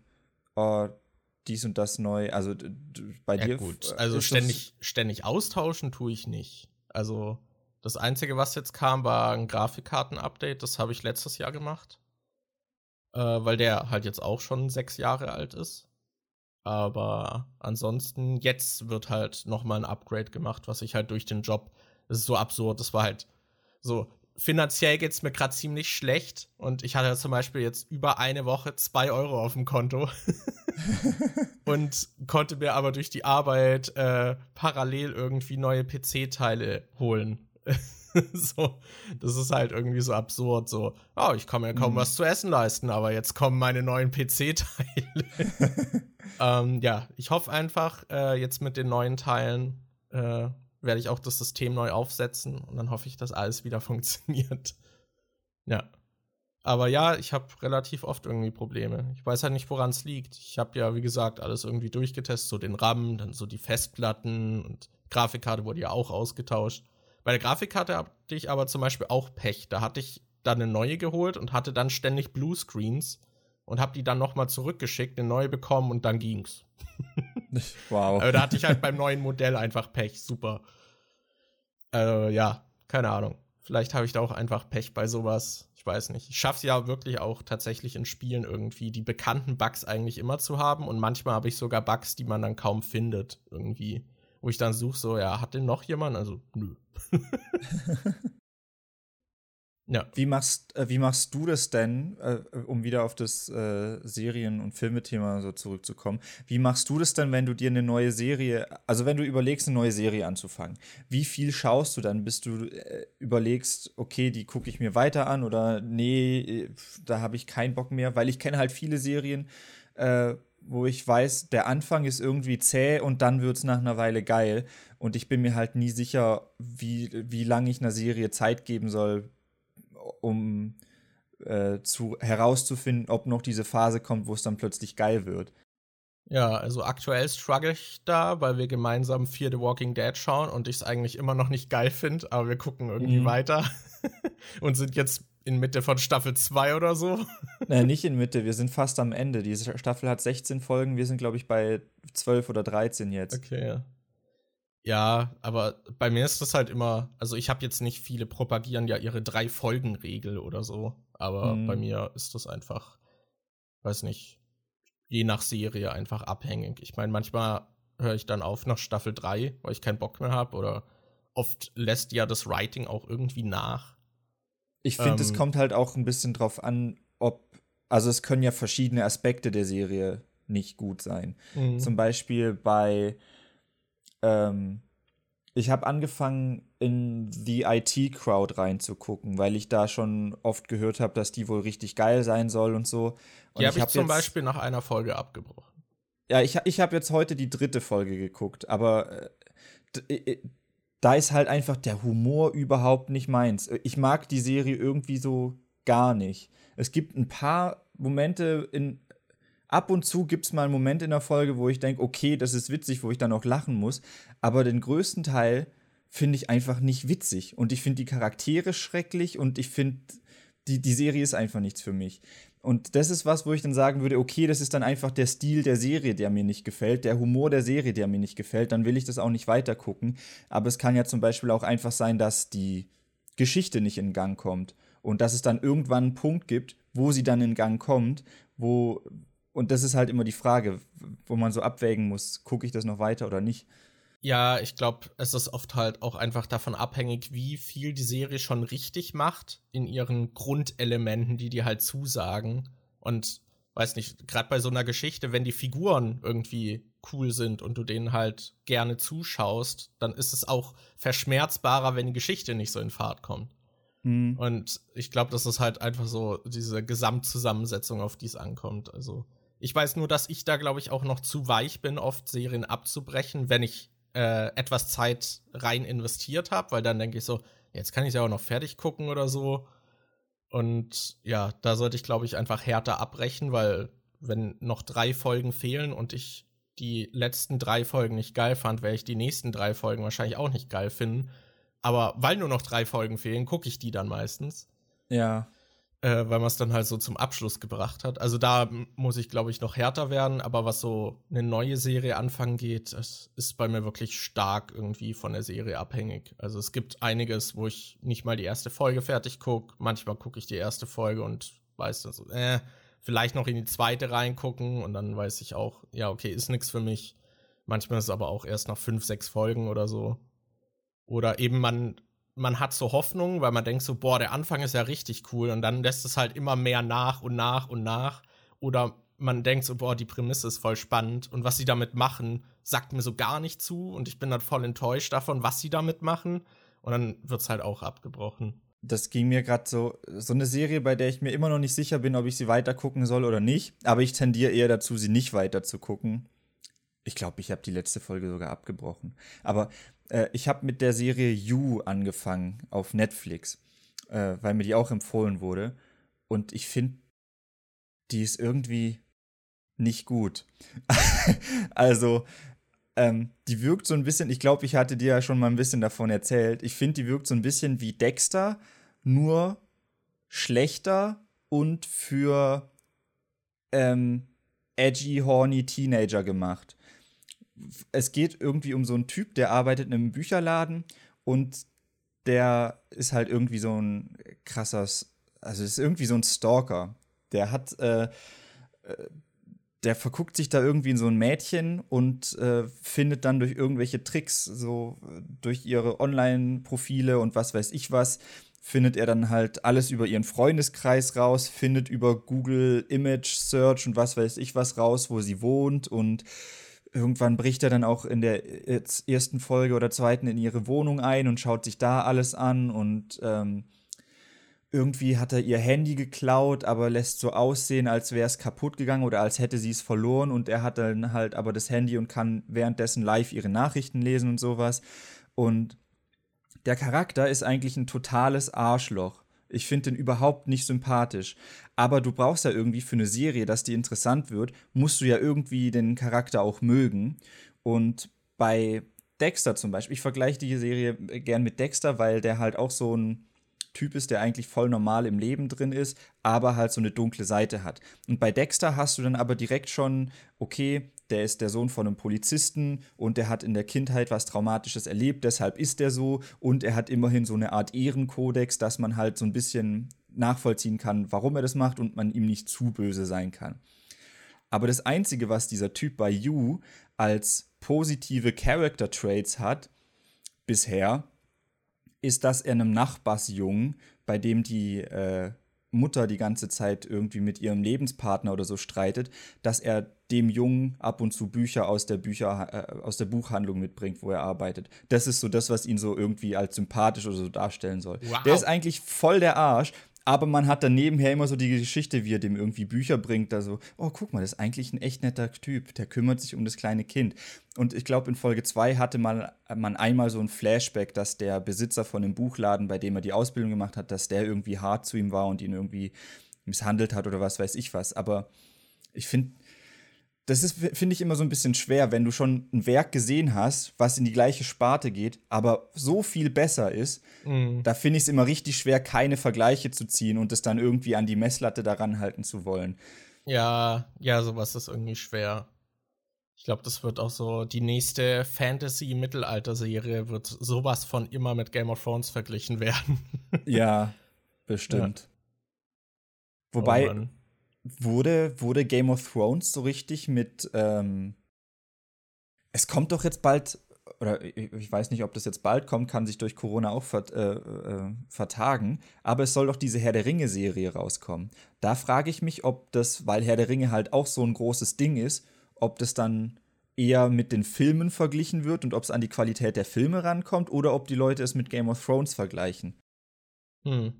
oh, dies und das neu. Also bei Ja, dir. gut. äh, Also ständig, ständig austauschen tue ich nicht. Also, das Einzige, was jetzt kam, war ein Grafikkarten-Update. Das habe ich letztes Jahr gemacht. Äh, weil der halt jetzt auch schon sechs Jahre alt ist. Aber ansonsten, jetzt wird halt nochmal ein Upgrade gemacht, was ich halt durch den Job. Das ist so absurd. Das war halt so. Finanziell geht's mir gerade ziemlich schlecht und ich hatte zum Beispiel jetzt über eine Woche zwei Euro auf dem Konto und konnte mir aber durch die Arbeit äh, parallel irgendwie neue PC-Teile holen. so, das ist halt irgendwie so absurd. So, oh, ich kann mir kaum Mhm. was zu essen leisten, aber jetzt kommen meine neuen PC-Teile. ähm, ja, ich hoffe einfach, äh, jetzt mit den neuen Teilen äh, werde ich auch das System neu aufsetzen und dann hoffe ich, dass alles wieder funktioniert. Ja. Aber ja, ich habe relativ oft irgendwie Probleme. Ich weiß halt nicht, woran es liegt. Ich habe ja, wie gesagt, alles irgendwie durchgetestet, so den RAM, dann so die Festplatten und Grafikkarte wurde ja auch ausgetauscht. Bei der Grafikkarte hatte ich aber zum Beispiel auch Pech. Da hatte ich dann eine neue geholt und hatte dann ständig Bluescreens und habe die dann nochmal zurückgeschickt, eine neue bekommen und dann ging's. Wow. Aber da hatte ich halt beim neuen Modell einfach Pech. Super. Äh, ja, keine Ahnung. Vielleicht habe ich da auch einfach Pech bei sowas. Ich weiß nicht. Ich schaffe es ja wirklich auch tatsächlich in Spielen irgendwie, die bekannten Bugs eigentlich immer zu haben. Und manchmal habe ich sogar Bugs, die man dann kaum findet. Irgendwie. Wo ich dann suche, so, ja, hat denn noch jemand? Also, nö. ja. Wie machst, äh, wie machst du das denn, äh, um wieder auf das äh, Serien- und Filmethema so zurückzukommen? Wie machst du das denn, wenn du dir eine neue Serie, also wenn du überlegst, eine neue Serie anzufangen? Wie viel schaust du dann, bis du äh, überlegst, okay, die gucke ich mir weiter an oder nee, äh, da habe ich keinen Bock mehr, weil ich kenne halt viele Serien, äh, wo ich weiß, der Anfang ist irgendwie zäh und dann wird es nach einer Weile geil. Und ich bin mir halt nie sicher, wie, wie lange ich einer Serie Zeit geben soll, um äh, zu, herauszufinden, ob noch diese Phase kommt, wo es dann plötzlich geil wird. Ja, also aktuell struggle ich da, weil wir gemeinsam Fear the Walking Dead schauen und ich es eigentlich immer noch nicht geil finde, aber wir gucken irgendwie Mhm. weiter und sind jetzt in Mitte von Staffel 2 oder so? Nein, nicht in Mitte, wir sind fast am Ende. Diese Staffel hat 16 Folgen, wir sind, glaube ich, bei 12 oder 13 jetzt. Okay. Ja, aber bei mir ist das halt immer, also ich habe jetzt nicht viele propagieren ja ihre drei Folgen Regel oder so, aber mhm. bei mir ist das einfach, weiß nicht, je nach Serie einfach abhängig. Ich meine, manchmal höre ich dann auf nach Staffel 3, weil ich keinen Bock mehr habe oder oft lässt ja das Writing auch irgendwie nach. Ich finde, ähm, es kommt halt auch ein bisschen drauf an, ob, also es können ja verschiedene Aspekte der Serie nicht gut sein. Mhm. Zum Beispiel bei ähm, ich habe angefangen, in die IT-Crowd reinzugucken, weil ich da schon oft gehört habe, dass die wohl richtig geil sein soll und so. Und die habe ich, hab ich zum Beispiel nach einer Folge abgebrochen. Ja, ich, ich habe jetzt heute die dritte Folge geguckt, aber äh, da ist halt einfach der Humor überhaupt nicht meins. Ich mag die Serie irgendwie so gar nicht. Es gibt ein paar Momente in Ab und zu gibt es mal einen Moment in der Folge, wo ich denke, okay, das ist witzig, wo ich dann auch lachen muss. Aber den größten Teil finde ich einfach nicht witzig. Und ich finde die Charaktere schrecklich und ich finde, die, die Serie ist einfach nichts für mich. Und das ist was, wo ich dann sagen würde, okay, das ist dann einfach der Stil der Serie, der mir nicht gefällt, der Humor der Serie, der mir nicht gefällt, dann will ich das auch nicht weiter gucken. Aber es kann ja zum Beispiel auch einfach sein, dass die Geschichte nicht in Gang kommt und dass es dann irgendwann einen Punkt gibt, wo sie dann in Gang kommt, wo, und das ist halt immer die Frage, wo man so abwägen muss, gucke ich das noch weiter oder nicht. Ja, ich glaube, es ist oft halt auch einfach davon abhängig, wie viel die Serie schon richtig macht in ihren Grundelementen, die die halt zusagen. Und weiß nicht, gerade bei so einer Geschichte, wenn die Figuren irgendwie cool sind und du denen halt gerne zuschaust, dann ist es auch verschmerzbarer, wenn die Geschichte nicht so in Fahrt kommt. Mhm. Und ich glaube, das ist halt einfach so diese Gesamtzusammensetzung, auf die es ankommt. Also ich weiß nur, dass ich da, glaube ich, auch noch zu weich bin, oft Serien abzubrechen, wenn ich äh, etwas Zeit rein investiert habe, weil dann denke ich so, jetzt kann ich ja auch noch fertig gucken oder so. Und ja, da sollte ich, glaube ich, einfach härter abbrechen, weil wenn noch drei Folgen fehlen und ich die letzten drei Folgen nicht geil fand, werde ich die nächsten drei Folgen wahrscheinlich auch nicht geil finden. Aber weil nur noch drei Folgen fehlen, gucke ich die dann meistens. Ja äh, weil man es dann halt so zum Abschluss gebracht hat. Also da muss ich, glaube ich, noch härter werden, aber was so eine neue Serie anfangen geht, das ist bei mir wirklich stark irgendwie von der Serie abhängig. Also es gibt einiges, wo ich nicht mal die erste Folge fertig gucke. Manchmal gucke ich die erste Folge und weiß dann so, äh, vielleicht noch in die zweite reingucken und dann weiß ich auch, ja, okay, ist nichts für mich. Manchmal ist es aber auch erst nach fünf, sechs Folgen oder so. Oder eben man man hat so Hoffnung, weil man denkt so, boah, der Anfang ist ja richtig cool und dann lässt es halt immer mehr nach und nach und nach. Oder man denkt so, boah, die Prämisse ist voll spannend und was sie damit machen, sagt mir so gar nicht zu und ich bin dann voll enttäuscht davon, was sie damit machen. Und dann wird es halt auch abgebrochen. Das ging mir gerade so, so eine Serie, bei der ich mir immer noch nicht sicher bin, ob ich sie weiter gucken soll oder nicht. Aber ich tendiere eher dazu, sie nicht weiter zu gucken. Ich glaube, ich habe die letzte Folge sogar abgebrochen. Aber äh, ich habe mit der Serie You angefangen auf Netflix, äh, weil mir die auch empfohlen wurde. Und ich finde, die ist irgendwie nicht gut. also, ähm, die wirkt so ein bisschen, ich glaube, ich hatte dir ja schon mal ein bisschen davon erzählt. Ich finde, die wirkt so ein bisschen wie Dexter, nur schlechter und für ähm, edgy, horny Teenager gemacht es geht irgendwie um so einen Typ, der arbeitet in einem Bücherladen und der ist halt irgendwie so ein krasser, also ist irgendwie so ein Stalker. Der hat, äh, äh, der verguckt sich da irgendwie in so ein Mädchen und äh, findet dann durch irgendwelche Tricks, so durch ihre Online-Profile und was weiß ich was, findet er dann halt alles über ihren Freundeskreis raus, findet über Google Image Search und was weiß ich was raus, wo sie wohnt und irgendwann bricht er dann auch in der ersten Folge oder zweiten in ihre Wohnung ein und schaut sich da alles an und ähm, irgendwie hat er ihr Handy geklaut, aber lässt so aussehen, als wäre es kaputt gegangen oder als hätte sie es verloren und er hat dann halt aber das Handy und kann währenddessen live ihre Nachrichten lesen und sowas. Und der Charakter ist eigentlich ein totales Arschloch. Ich finde den überhaupt nicht sympathisch. Aber du brauchst ja irgendwie für eine Serie, dass die interessant wird, musst du ja irgendwie den Charakter auch mögen. Und bei Dexter zum Beispiel, ich vergleiche die Serie gern mit Dexter, weil der halt auch so ein Typ ist, der eigentlich voll normal im Leben drin ist, aber halt so eine dunkle Seite hat. Und bei Dexter hast du dann aber direkt schon, okay, der ist der Sohn von einem Polizisten und der hat in der Kindheit was Traumatisches erlebt, deshalb ist er so und er hat immerhin so eine Art Ehrenkodex, dass man halt so ein bisschen nachvollziehen kann, warum er das macht und man ihm nicht zu böse sein kann. Aber das Einzige, was dieser Typ bei You als positive Character Traits hat, bisher, ist, dass er einem Nachbarsjungen, bei dem die äh, Mutter die ganze Zeit irgendwie mit ihrem Lebenspartner oder so streitet, dass er dem Jungen ab und zu Bücher aus der Bücher äh, aus der Buchhandlung mitbringt, wo er arbeitet. Das ist so das, was ihn so irgendwie als sympathisch oder so darstellen soll. Wow. Der ist eigentlich voll der Arsch, aber man hat dann nebenher immer so die Geschichte, wie er dem irgendwie Bücher bringt. Da so, oh, guck mal, das ist eigentlich ein echt netter Typ. Der kümmert sich um das kleine Kind. Und ich glaube, in Folge 2 hatte man, man einmal so ein Flashback, dass der Besitzer von dem Buchladen, bei dem er die Ausbildung gemacht hat, dass der irgendwie hart zu ihm war und ihn irgendwie misshandelt hat oder was weiß ich was. Aber ich finde, das ist, finde ich, immer so ein bisschen schwer, wenn du schon ein Werk gesehen hast, was in die gleiche Sparte geht, aber so viel besser ist. Mhm. Da finde ich es immer richtig schwer, keine Vergleiche zu ziehen und es dann irgendwie an die Messlatte daran halten zu wollen. Ja, ja, sowas ist irgendwie schwer. Ich glaube, das wird auch so die nächste Fantasy-Mittelalter-Serie wird sowas von immer mit Game of Thrones verglichen werden. ja, bestimmt. Ja. Wobei, oh wurde, wurde Game of Thrones so richtig mit, ähm, es kommt doch jetzt bald, oder ich weiß nicht, ob das jetzt bald kommt, kann sich durch Corona auch vert, äh, äh, vertagen, aber es soll doch diese Herr der Ringe-Serie rauskommen. Da frage ich mich, ob das, weil Herr der Ringe halt auch so ein großes Ding ist, ob das dann eher mit den Filmen verglichen wird und ob es an die Qualität der Filme rankommt oder ob die Leute es mit Game of Thrones vergleichen. Hm.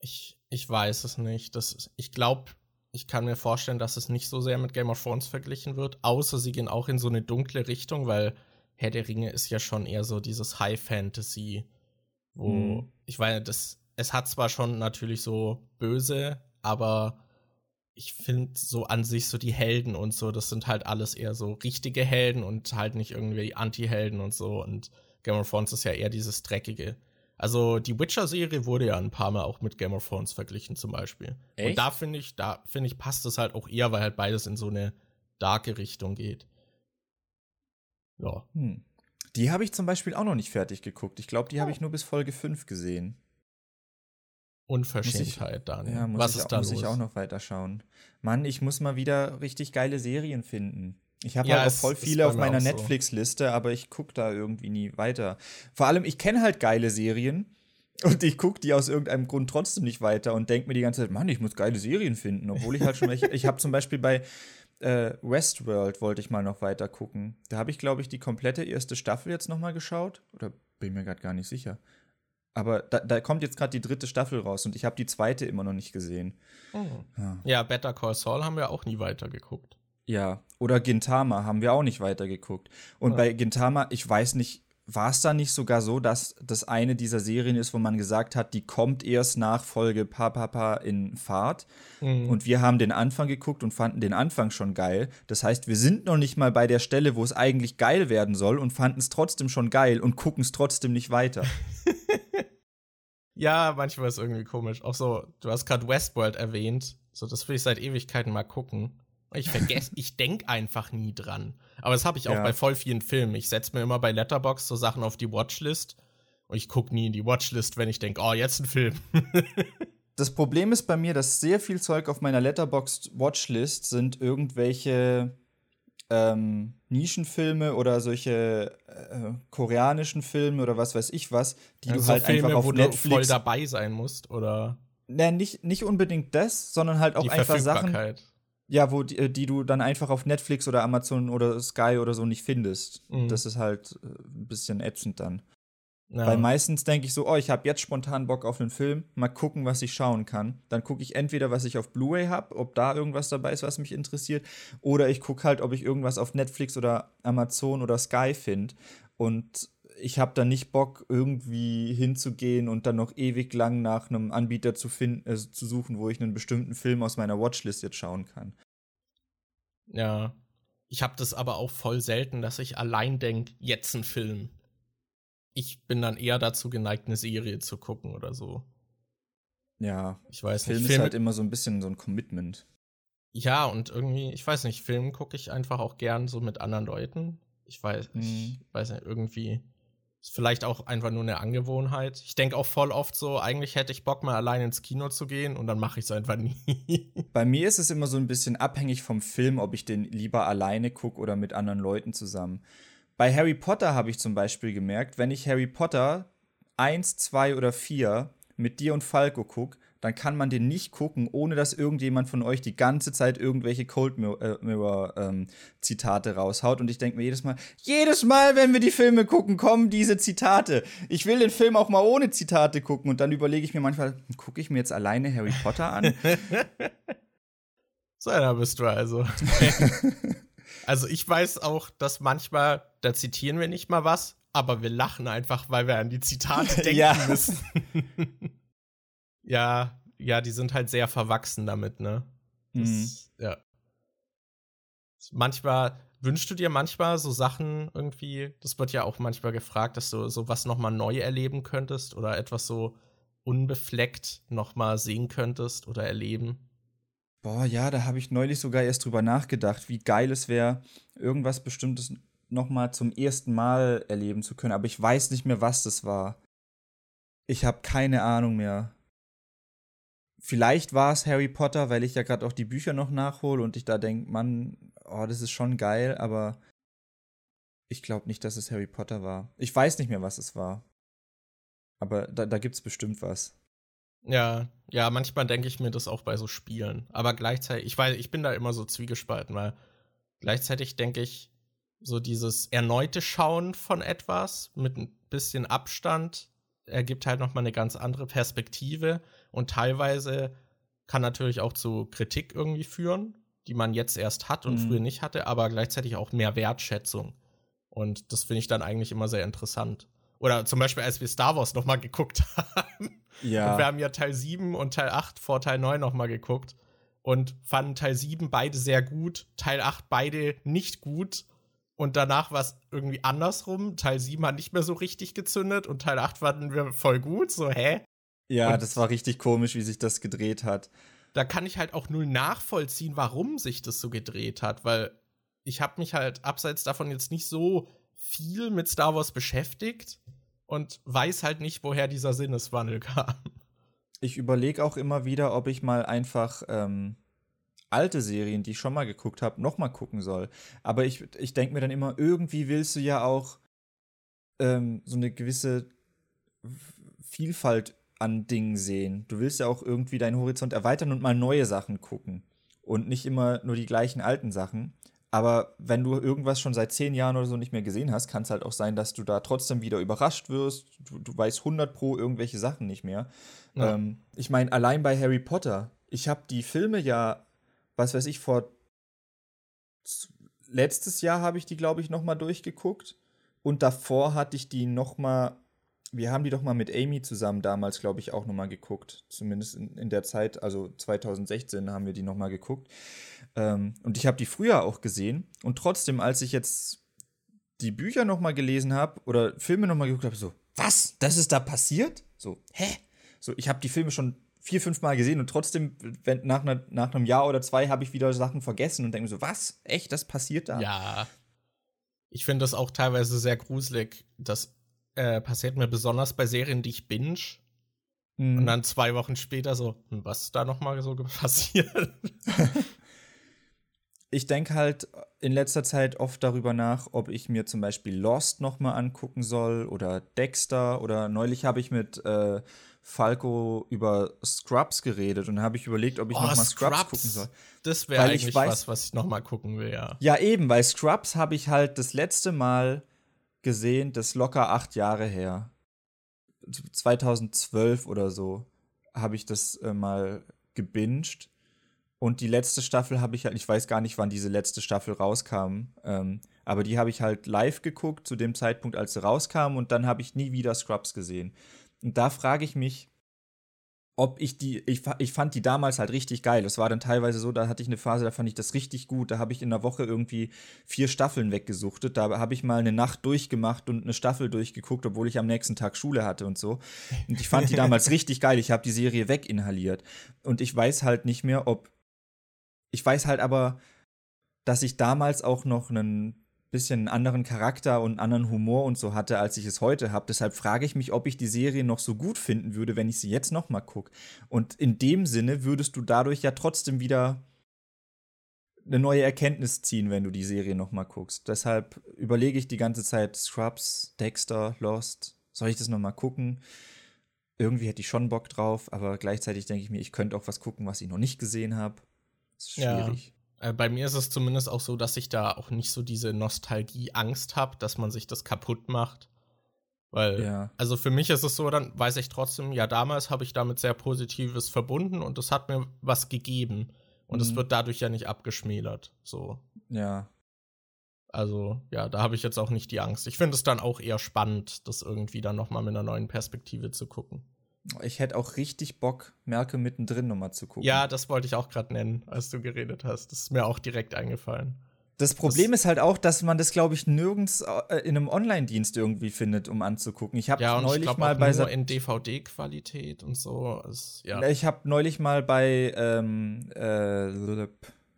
Ich, ich weiß es nicht. Das, ich glaube, ich kann mir vorstellen, dass es nicht so sehr mit Game of Thrones verglichen wird, außer sie gehen auch in so eine dunkle Richtung, weil Herr der Ringe ist ja schon eher so dieses High Fantasy, wo mhm. ich meine, das es hat zwar schon natürlich so böse, aber ich finde so an sich so die Helden und so, das sind halt alles eher so richtige Helden und halt nicht irgendwie Anti-Helden und so und Game of Thrones ist ja eher dieses dreckige. Also die Witcher-Serie wurde ja ein paar Mal auch mit Game of Thrones verglichen zum Beispiel. Echt? Und da finde ich, da finde ich, passt es halt auch eher, weil halt beides in so eine darke Richtung geht. Ja. Hm. Die habe ich zum Beispiel auch noch nicht fertig geguckt. Ich glaube, die oh. habe ich nur bis Folge 5 gesehen. Unverschämtheit dann. Ja, muss Was ich, ist da muss los? ich auch noch weiter schauen. Mann, ich muss mal wieder richtig geile Serien finden. Ich habe ja, halt auch voll viele auf meiner Netflix-Liste, so. aber ich gucke da irgendwie nie weiter. Vor allem, ich kenne halt geile Serien und ich gucke die aus irgendeinem Grund trotzdem nicht weiter und denke mir die ganze Zeit, Mann, ich muss geile Serien finden, obwohl ich halt schon welche. ich habe zum Beispiel bei äh, Westworld wollte ich mal noch weiter gucken. Da habe ich, glaube ich, die komplette erste Staffel jetzt noch mal geschaut. Oder bin mir gerade gar nicht sicher. Aber da, da kommt jetzt gerade die dritte Staffel raus und ich habe die zweite immer noch nicht gesehen. Oh. Ja. ja, Better Call Saul haben wir auch nie weiter geguckt. Ja, oder Gintama haben wir auch nicht weitergeguckt. Und ja. bei Gintama, ich weiß nicht, war es da nicht sogar so, dass das eine dieser Serien ist, wo man gesagt hat, die kommt erst nach Folge Papa in Fahrt. Mhm. Und wir haben den Anfang geguckt und fanden den Anfang schon geil. Das heißt, wir sind noch nicht mal bei der Stelle, wo es eigentlich geil werden soll und fanden es trotzdem schon geil und gucken es trotzdem nicht weiter. ja, manchmal ist es irgendwie komisch. Auch so, du hast gerade Westworld erwähnt. So, das will ich seit Ewigkeiten mal gucken. Ich vergesse, ich denke einfach nie dran. Aber das habe ich auch ja. bei voll vielen Filmen. Ich setze mir immer bei Letterbox so Sachen auf die Watchlist und ich gucke nie in die Watchlist, wenn ich denke, oh, jetzt ein Film. das Problem ist bei mir, dass sehr viel Zeug auf meiner Letterbox Watchlist sind irgendwelche ähm, Nischenfilme oder solche äh, koreanischen Filme oder was weiß ich was, die also du halt Filme, einfach auf wo Netflix du voll dabei sein musst oder Ne, nicht, nicht unbedingt das, sondern halt auch einfach Sachen ja, wo die, äh, die, du dann einfach auf Netflix oder Amazon oder Sky oder so nicht findest. Mhm. Das ist halt äh, ein bisschen ätzend dann. Ja. Weil meistens denke ich so, oh, ich habe jetzt spontan Bock auf einen Film, mal gucken, was ich schauen kann. Dann gucke ich entweder, was ich auf Blu-ray habe, ob da irgendwas dabei ist, was mich interessiert, oder ich gucke halt, ob ich irgendwas auf Netflix oder Amazon oder Sky finde. Und ich habe dann nicht Bock, irgendwie hinzugehen und dann noch ewig lang nach einem Anbieter zu finden, äh, zu suchen, wo ich einen bestimmten Film aus meiner Watchlist jetzt schauen kann. Ja. Ich habe das aber auch voll selten, dass ich allein denke, jetzt ein Film. Ich bin dann eher dazu geneigt, eine Serie zu gucken oder so. Ja, ich weiß Film nicht. Film ist halt immer so ein bisschen so ein Commitment. Ja, und irgendwie, ich weiß nicht, Film gucke ich einfach auch gern so mit anderen Leuten. Ich weiß, mhm. ich weiß nicht, irgendwie ist vielleicht auch einfach nur eine Angewohnheit. Ich denke auch voll oft so, eigentlich hätte ich Bock mal allein ins Kino zu gehen und dann mache ich es einfach nie. Bei mir ist es immer so ein bisschen abhängig vom Film, ob ich den lieber alleine gucke oder mit anderen Leuten zusammen. Bei Harry Potter habe ich zum Beispiel gemerkt, wenn ich Harry Potter 1, 2 oder 4 mit dir und Falco gucke, dann kann man den nicht gucken, ohne dass irgendjemand von euch die ganze Zeit irgendwelche Cold äh, Mirror ähm, Zitate raushaut. Und ich denke mir jedes Mal, jedes Mal, wenn wir die Filme gucken, kommen diese Zitate. Ich will den Film auch mal ohne Zitate gucken. Und dann überlege ich mir manchmal, gucke ich mir jetzt alleine Harry Potter an? so einer bist du also. also ich weiß auch, dass manchmal, da zitieren wir nicht mal was, aber wir lachen einfach, weil wir an die Zitate denken ja. müssen. Ja, ja, die sind halt sehr verwachsen damit, ne? Das, mhm. Ja. Manchmal, wünschst du dir manchmal so Sachen irgendwie, das wird ja auch manchmal gefragt, dass du sowas nochmal neu erleben könntest oder etwas so unbefleckt nochmal sehen könntest oder erleben? Boah, ja, da habe ich neulich sogar erst drüber nachgedacht, wie geil es wäre, irgendwas Bestimmtes nochmal zum ersten Mal erleben zu können. Aber ich weiß nicht mehr, was das war. Ich habe keine Ahnung mehr. Vielleicht war es Harry Potter, weil ich ja gerade auch die Bücher noch nachhole und ich da denke, Mann, oh, das ist schon geil, aber ich glaube nicht, dass es Harry Potter war. Ich weiß nicht mehr, was es war. Aber da, da gibt es bestimmt was. Ja, ja, manchmal denke ich mir das auch bei so Spielen. Aber gleichzeitig, ich weiß, ich bin da immer so zwiegespalten, weil gleichzeitig denke ich, so dieses erneute Schauen von etwas mit ein bisschen Abstand ergibt halt nochmal eine ganz andere Perspektive und teilweise kann natürlich auch zu Kritik irgendwie führen, die man jetzt erst hat und mhm. früher nicht hatte, aber gleichzeitig auch mehr Wertschätzung. Und das finde ich dann eigentlich immer sehr interessant. Oder zum Beispiel, als wir Star Wars nochmal geguckt haben. Ja. Und wir haben ja Teil 7 und Teil 8 vor Teil 9 nochmal geguckt und fanden Teil 7 beide sehr gut, Teil 8 beide nicht gut. Und danach war es irgendwie andersrum. Teil 7 hat nicht mehr so richtig gezündet und Teil 8 fanden wir voll gut. So, hä? Ja, und das war richtig komisch, wie sich das gedreht hat. Da kann ich halt auch null nachvollziehen, warum sich das so gedreht hat, weil ich habe mich halt abseits davon jetzt nicht so viel mit Star Wars beschäftigt und weiß halt nicht, woher dieser Sinneswandel kam. Ich überlege auch immer wieder, ob ich mal einfach ähm, alte Serien, die ich schon mal geguckt habe, noch mal gucken soll. Aber ich, ich denke mir dann immer, irgendwie willst du ja auch ähm, so eine gewisse Vielfalt an Dingen sehen. Du willst ja auch irgendwie deinen Horizont erweitern und mal neue Sachen gucken. Und nicht immer nur die gleichen alten Sachen. Aber wenn du irgendwas schon seit zehn Jahren oder so nicht mehr gesehen hast, kann es halt auch sein, dass du da trotzdem wieder überrascht wirst. Du, du weißt 100 pro irgendwelche Sachen nicht mehr. Ja. Ähm, ich meine, allein bei Harry Potter, ich habe die Filme ja was weiß ich, vor letztes Jahr habe ich die, glaube ich, noch mal durchgeguckt. Und davor hatte ich die noch mal, wir haben die doch mal mit Amy zusammen damals, glaube ich, auch noch mal geguckt. Zumindest in, in, der Zeit, also 2016 haben wir die noch mal geguckt. Ähm, und ich habe die früher auch gesehen. Und trotzdem, als ich jetzt die Bücher noch mal gelesen habe oder Filme noch mal geguckt habe, so, was? Das ist da passiert? So, hä? So, ich habe die Filme schon vier, fünf Mal gesehen und trotzdem, wenn, nach, einer, nach einem Jahr oder zwei, habe ich wieder Sachen vergessen und denke mir so, was? Echt? Das passiert da? Ja. Ich finde das auch teilweise sehr gruselig. Das äh, passiert mir besonders bei Serien, die ich binge. Mhm. Und dann zwei Wochen später so, hm, was ist da nochmal so passiert? ich denke halt in letzter Zeit oft darüber nach, ob ich mir zum Beispiel Lost nochmal angucken soll oder Dexter oder neulich habe ich mit äh, Falco über Scrubs geredet und habe ich überlegt, ob ich oh, noch mal Scrubs, Scrubs gucken soll. Das wäre eigentlich weiß, was, was ich noch mal gucken will, ja. Ja, eben, weil Scrubs habe ich halt das letzte Mal gesehen, das locker acht Jahre her. 2012 oder so habe ich das äh, mal gebinged. Und die letzte Staffel habe ich halt, ich weiß gar nicht, wann diese letzte Staffel rauskam, ähm, aber die habe ich halt live geguckt zu dem Zeitpunkt, als sie rauskam und dann habe ich nie wieder Scrubs gesehen. Und da frage ich mich, ob ich die, ich, ich fand die damals halt richtig geil. Das war dann teilweise so, da hatte ich eine Phase, da fand ich das richtig gut. Da habe ich in der Woche irgendwie vier Staffeln weggesuchtet. Da habe ich mal eine Nacht durchgemacht und eine Staffel durchgeguckt, obwohl ich am nächsten Tag Schule hatte und so. Und ich fand die damals richtig geil. Ich habe die Serie weginhaliert. Und ich weiß halt nicht mehr, ob. Ich weiß halt aber, dass ich damals auch noch einen bisschen einen anderen Charakter und einen anderen Humor und so hatte, als ich es heute habe. Deshalb frage ich mich, ob ich die Serie noch so gut finden würde, wenn ich sie jetzt noch mal gucke. Und in dem Sinne würdest du dadurch ja trotzdem wieder eine neue Erkenntnis ziehen, wenn du die Serie noch mal guckst. Deshalb überlege ich die ganze Zeit Scrubs, Dexter, Lost. Soll ich das noch mal gucken? Irgendwie hätte ich schon Bock drauf, aber gleichzeitig denke ich mir, ich könnte auch was gucken, was ich noch nicht gesehen habe. Ist schwierig. Ja. Äh, bei mir ist es zumindest auch so, dass ich da auch nicht so diese Nostalgie-Angst habe, dass man sich das kaputt macht. Weil, ja. also für mich ist es so, dann weiß ich trotzdem, ja, damals habe ich damit sehr Positives verbunden und es hat mir was gegeben. Und es mhm. wird dadurch ja nicht abgeschmälert. So. Ja. Also, ja, da habe ich jetzt auch nicht die Angst. Ich finde es dann auch eher spannend, das irgendwie dann nochmal mit einer neuen Perspektive zu gucken. Ich hätte auch richtig Bock, Merke mittendrin nochmal zu gucken. Ja, das wollte ich auch gerade nennen, als du geredet hast. Das ist mir auch direkt eingefallen. Das Problem das ist halt auch, dass man das, glaube ich, nirgends äh, in einem Online-Dienst irgendwie findet, um anzugucken. Ich habe ja, neulich ich mal bei nur in DVD-Qualität und so. Es, ja. Ich habe neulich mal bei ähm, äh,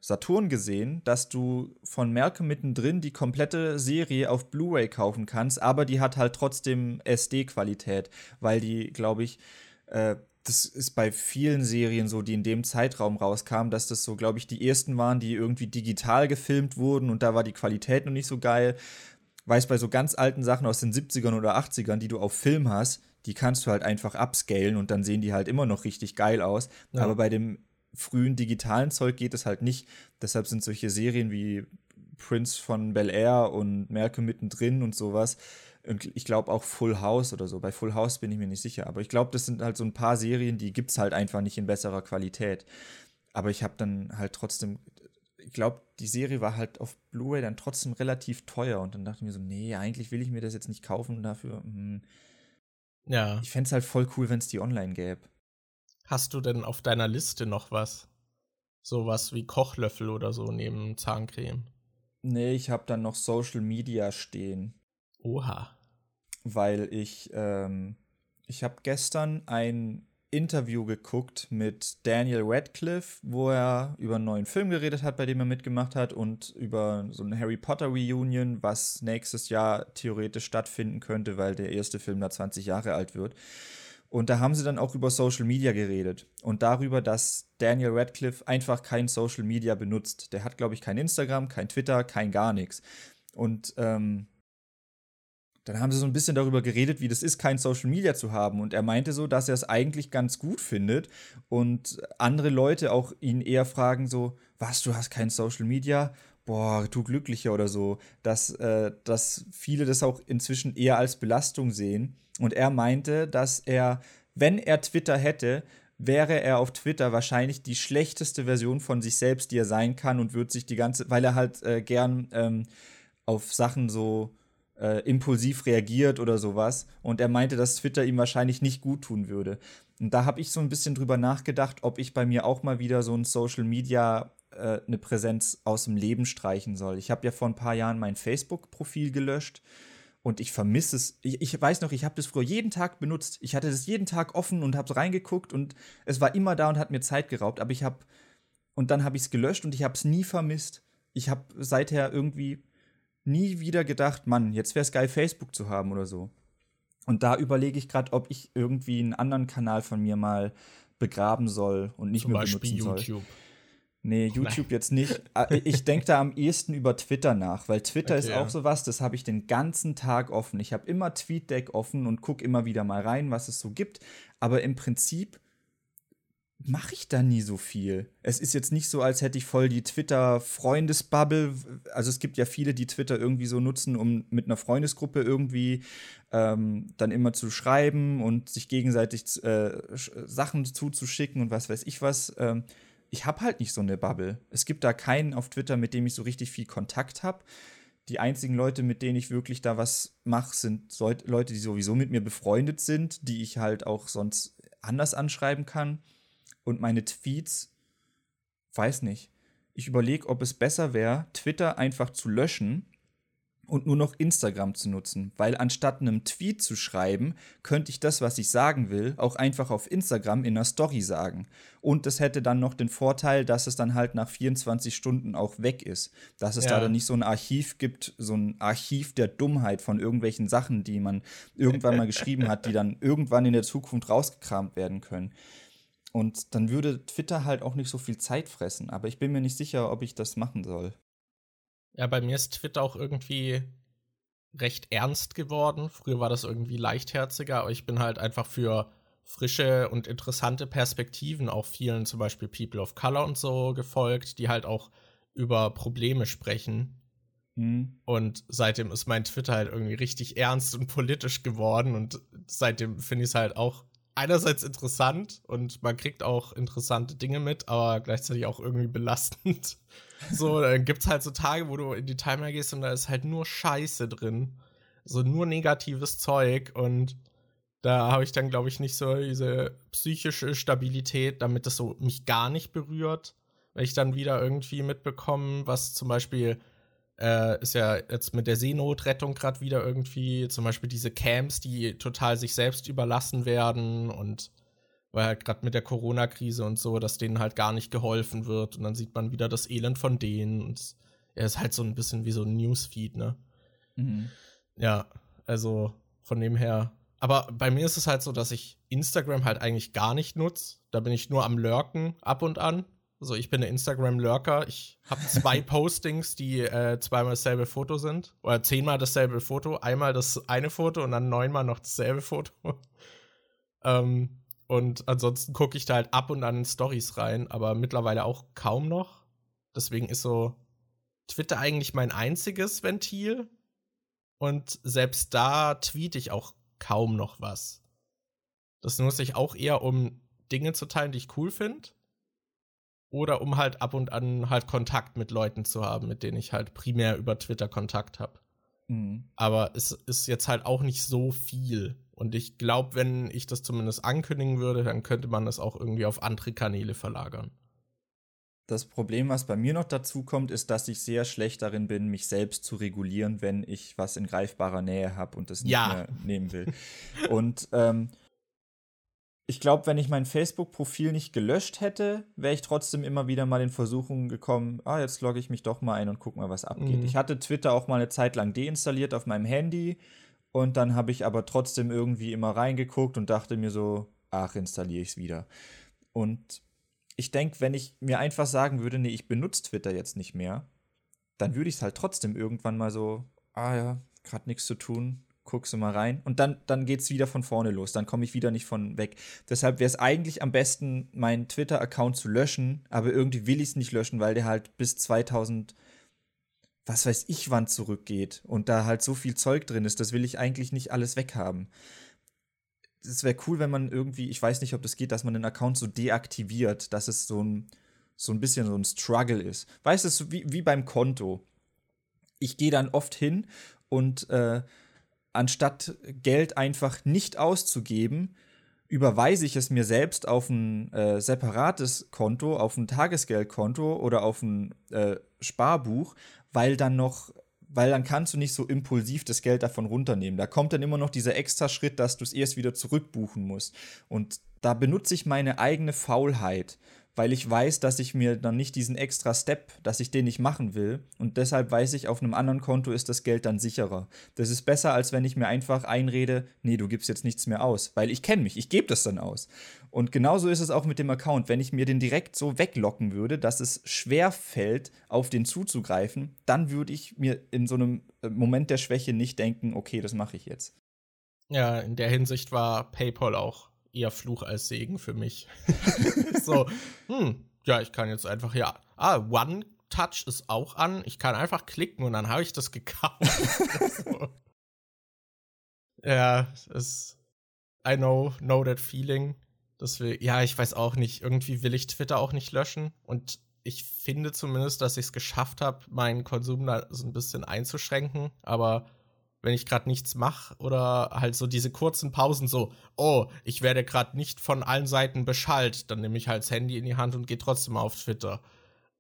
Saturn gesehen, dass du von Merke mittendrin die komplette Serie auf Blu-ray kaufen kannst, aber die hat halt trotzdem SD-Qualität, weil die, glaube ich, äh, das ist bei vielen Serien so, die in dem Zeitraum rauskamen, dass das so, glaube ich, die ersten waren, die irgendwie digital gefilmt wurden und da war die Qualität noch nicht so geil. Weiß bei so ganz alten Sachen aus den 70ern oder 80ern, die du auf Film hast, die kannst du halt einfach upscalen und dann sehen die halt immer noch richtig geil aus. Ja. Aber bei dem frühen digitalen Zeug geht es halt nicht. Deshalb sind solche Serien wie Prince von Bel Air und Merke mittendrin und sowas. Und ich glaube auch Full House oder so. Bei Full House bin ich mir nicht sicher. Aber ich glaube, das sind halt so ein paar Serien, die gibt es halt einfach nicht in besserer Qualität. Aber ich habe dann halt trotzdem, ich glaube, die Serie war halt auf Blu-ray dann trotzdem relativ teuer. Und dann dachte ich mir so, nee, eigentlich will ich mir das jetzt nicht kaufen dafür. Hm. Ja. Ich fände es halt voll cool, wenn es die online gäbe. Hast du denn auf deiner Liste noch was? Sowas wie Kochlöffel oder so neben Zahncreme? Nee, ich habe dann noch Social Media stehen. Oha. Weil ich, ähm, ich habe gestern ein Interview geguckt mit Daniel Radcliffe, wo er über einen neuen Film geredet hat, bei dem er mitgemacht hat, und über so eine Harry Potter Reunion, was nächstes Jahr theoretisch stattfinden könnte, weil der erste Film da 20 Jahre alt wird. Und da haben sie dann auch über Social Media geredet und darüber, dass Daniel Radcliffe einfach kein Social Media benutzt. Der hat, glaube ich, kein Instagram, kein Twitter, kein gar nichts. Und ähm, dann haben sie so ein bisschen darüber geredet, wie das ist, kein Social Media zu haben. Und er meinte so, dass er es eigentlich ganz gut findet und andere Leute auch ihn eher fragen so, was, du hast kein Social Media? Boah, du glücklicher oder so. Dass, äh, dass viele das auch inzwischen eher als Belastung sehen und er meinte, dass er, wenn er Twitter hätte, wäre er auf Twitter wahrscheinlich die schlechteste Version von sich selbst, die er sein kann und würde sich die ganze, weil er halt äh, gern ähm, auf Sachen so äh, impulsiv reagiert oder sowas. Und er meinte, dass Twitter ihm wahrscheinlich nicht gut tun würde. Und da habe ich so ein bisschen drüber nachgedacht, ob ich bei mir auch mal wieder so ein Social Media äh, eine Präsenz aus dem Leben streichen soll. Ich habe ja vor ein paar Jahren mein Facebook-Profil gelöscht und ich vermisse es. Ich, ich, weiß noch, ich habe das früher jeden Tag benutzt. Ich hatte das jeden Tag offen und habe so reingeguckt und es war immer da und hat mir Zeit geraubt. Aber ich habe und dann habe ich es gelöscht und ich habe es nie vermisst. Ich habe seither irgendwie nie wieder gedacht, Mann, jetzt wäre es geil, Facebook zu haben oder so. Und da überlege ich gerade, ob ich irgendwie einen anderen Kanal von mir mal begraben soll und nicht Zum mehr Beispiel benutzen YouTube. soll. Nee, YouTube Nein. jetzt nicht. Ah, ich denke da am ehesten über Twitter nach, weil Twitter okay, ist auch ja. sowas, das habe ich den ganzen Tag offen. Ich habe immer TweetDeck offen und gucke immer wieder mal rein, was es so gibt. Aber im Prinzip mache ich da nie so viel. Es ist jetzt nicht so, als hätte ich voll die Twitter-Freundesbubble. Also es gibt ja viele, die Twitter irgendwie so nutzen, um mit einer Freundesgruppe irgendwie ähm, dann immer zu schreiben und sich gegenseitig äh, Sachen zuzuschicken und was weiß ich was. Ähm, ich habe halt nicht so eine Bubble. Es gibt da keinen auf Twitter, mit dem ich so richtig viel Kontakt habe. Die einzigen Leute, mit denen ich wirklich da was mache, sind Leute, die sowieso mit mir befreundet sind, die ich halt auch sonst anders anschreiben kann. Und meine Tweets, weiß nicht. Ich überlege, ob es besser wäre, Twitter einfach zu löschen und nur noch Instagram zu nutzen, weil anstatt einem Tweet zu schreiben, könnte ich das, was ich sagen will, auch einfach auf Instagram in einer Story sagen. Und das hätte dann noch den Vorteil, dass es dann halt nach 24 Stunden auch weg ist. Dass es ja. da dann nicht so ein Archiv gibt, so ein Archiv der Dummheit von irgendwelchen Sachen, die man irgendwann mal geschrieben hat, die dann irgendwann in der Zukunft rausgekramt werden können. Und dann würde Twitter halt auch nicht so viel Zeit fressen. Aber ich bin mir nicht sicher, ob ich das machen soll. Ja, bei mir ist Twitter auch irgendwie recht ernst geworden. Früher war das irgendwie leichtherziger, aber ich bin halt einfach für frische und interessante Perspektiven auch vielen, zum Beispiel People of Color und so, gefolgt, die halt auch über Probleme sprechen. Mhm. Und seitdem ist mein Twitter halt irgendwie richtig ernst und politisch geworden und seitdem finde ich es halt auch einerseits interessant und man kriegt auch interessante Dinge mit, aber gleichzeitig auch irgendwie belastend. So, dann gibt's halt so Tage, wo du in die Timer gehst und da ist halt nur Scheiße drin. So nur negatives Zeug und da habe ich dann, glaube ich, nicht so diese psychische Stabilität, damit das so mich gar nicht berührt. Wenn ich dann wieder irgendwie mitbekomme, was zum Beispiel äh, ist ja jetzt mit der Seenotrettung gerade wieder irgendwie, zum Beispiel diese Camps, die total sich selbst überlassen werden und weil halt gerade mit der Corona-Krise und so, dass denen halt gar nicht geholfen wird und dann sieht man wieder das Elend von denen und er ist halt so ein bisschen wie so ein Newsfeed, ne? Mhm. Ja, also von dem her. Aber bei mir ist es halt so, dass ich Instagram halt eigentlich gar nicht nutze. Da bin ich nur am Lurken ab und an. Also ich bin der Instagram-Lurker. Ich habe zwei Postings, die äh, zweimal dasselbe Foto sind. Oder zehnmal dasselbe Foto. Einmal das eine Foto und dann neunmal noch dasselbe Foto. ähm, und ansonsten gucke ich da halt ab und an in Stories rein, aber mittlerweile auch kaum noch. Deswegen ist so Twitter eigentlich mein einziges Ventil. Und selbst da tweete ich auch kaum noch was. Das nutze ich auch eher, um Dinge zu teilen, die ich cool finde. Oder um halt ab und an halt Kontakt mit Leuten zu haben, mit denen ich halt primär über Twitter Kontakt habe. Mhm. Aber es ist jetzt halt auch nicht so viel. Und ich glaube, wenn ich das zumindest ankündigen würde, dann könnte man das auch irgendwie auf andere Kanäle verlagern. Das Problem, was bei mir noch dazu kommt, ist, dass ich sehr schlecht darin bin, mich selbst zu regulieren, wenn ich was in greifbarer Nähe habe und das nicht ja. mehr nehmen will. und ähm, ich glaube, wenn ich mein Facebook-Profil nicht gelöscht hätte, wäre ich trotzdem immer wieder mal in Versuchungen gekommen, ah, jetzt logge ich mich doch mal ein und guck mal, was abgeht. Mhm. Ich hatte Twitter auch mal eine Zeit lang deinstalliert auf meinem Handy und dann habe ich aber trotzdem irgendwie immer reingeguckt und dachte mir so, ach, installiere ich es wieder. Und ich denke, wenn ich mir einfach sagen würde, nee, ich benutze Twitter jetzt nicht mehr, dann würde ich es halt trotzdem irgendwann mal so, ah ja, gerade nichts zu tun, guckst du mal rein und dann, dann geht es wieder von vorne los, dann komme ich wieder nicht von weg. Deshalb wäre es eigentlich am besten, meinen Twitter-Account zu löschen, aber irgendwie will ich es nicht löschen, weil der halt bis 2000 was weiß ich wann zurückgeht und da halt so viel Zeug drin ist, das will ich eigentlich nicht alles weghaben. Es wäre cool, wenn man irgendwie, ich weiß nicht, ob das geht, dass man den Account so deaktiviert, dass es so ein, so ein bisschen so ein Struggle ist. Weißt du, wie, wie beim Konto. Ich gehe dann oft hin und äh, anstatt Geld einfach nicht auszugeben, überweise ich es mir selbst auf ein äh, separates Konto, auf ein Tagesgeldkonto oder auf ein äh, Sparbuch, weil dann noch, weil dann kannst du nicht so impulsiv das Geld davon runternehmen. Da kommt dann immer noch dieser extra Schritt, dass du es erst wieder zurückbuchen musst. Und da benutze ich meine eigene Faulheit weil ich weiß, dass ich mir dann nicht diesen extra Step, dass ich den nicht machen will. Und deshalb weiß ich, auf einem anderen Konto ist das Geld dann sicherer. Das ist besser, als wenn ich mir einfach einrede, nee, du gibst jetzt nichts mehr aus. Weil ich kenne mich, ich gebe das dann aus. Und genauso ist es auch mit dem Account. Wenn ich mir den direkt so weglocken würde, dass es schwer fällt, auf den zuzugreifen, dann würde ich mir in so einem äh, Moment der Schwäche nicht denken, okay, das mache ich jetzt. Ja, in der Hinsicht war PayPal auch eher Fluch als Segen für mich. so, hm, ja, ich kann jetzt einfach, ja, ah, One Touch ist auch an. Ich kann einfach klicken und dann habe ich das gekauft. so. Ja, es I know, know that feeling. Wir, ja, ich weiß auch nicht, irgendwie will ich Twitter auch nicht löschen und ich finde zumindest, dass ich es geschafft habe, meinen Konsum da so ein bisschen einzuschränken, aber wenn ich gerade nichts mache oder halt so diese kurzen Pausen so, oh, ich werde gerade nicht von allen Seiten beschallt, dann nehme ich halt das Handy in die Hand und gehe trotzdem auf Twitter.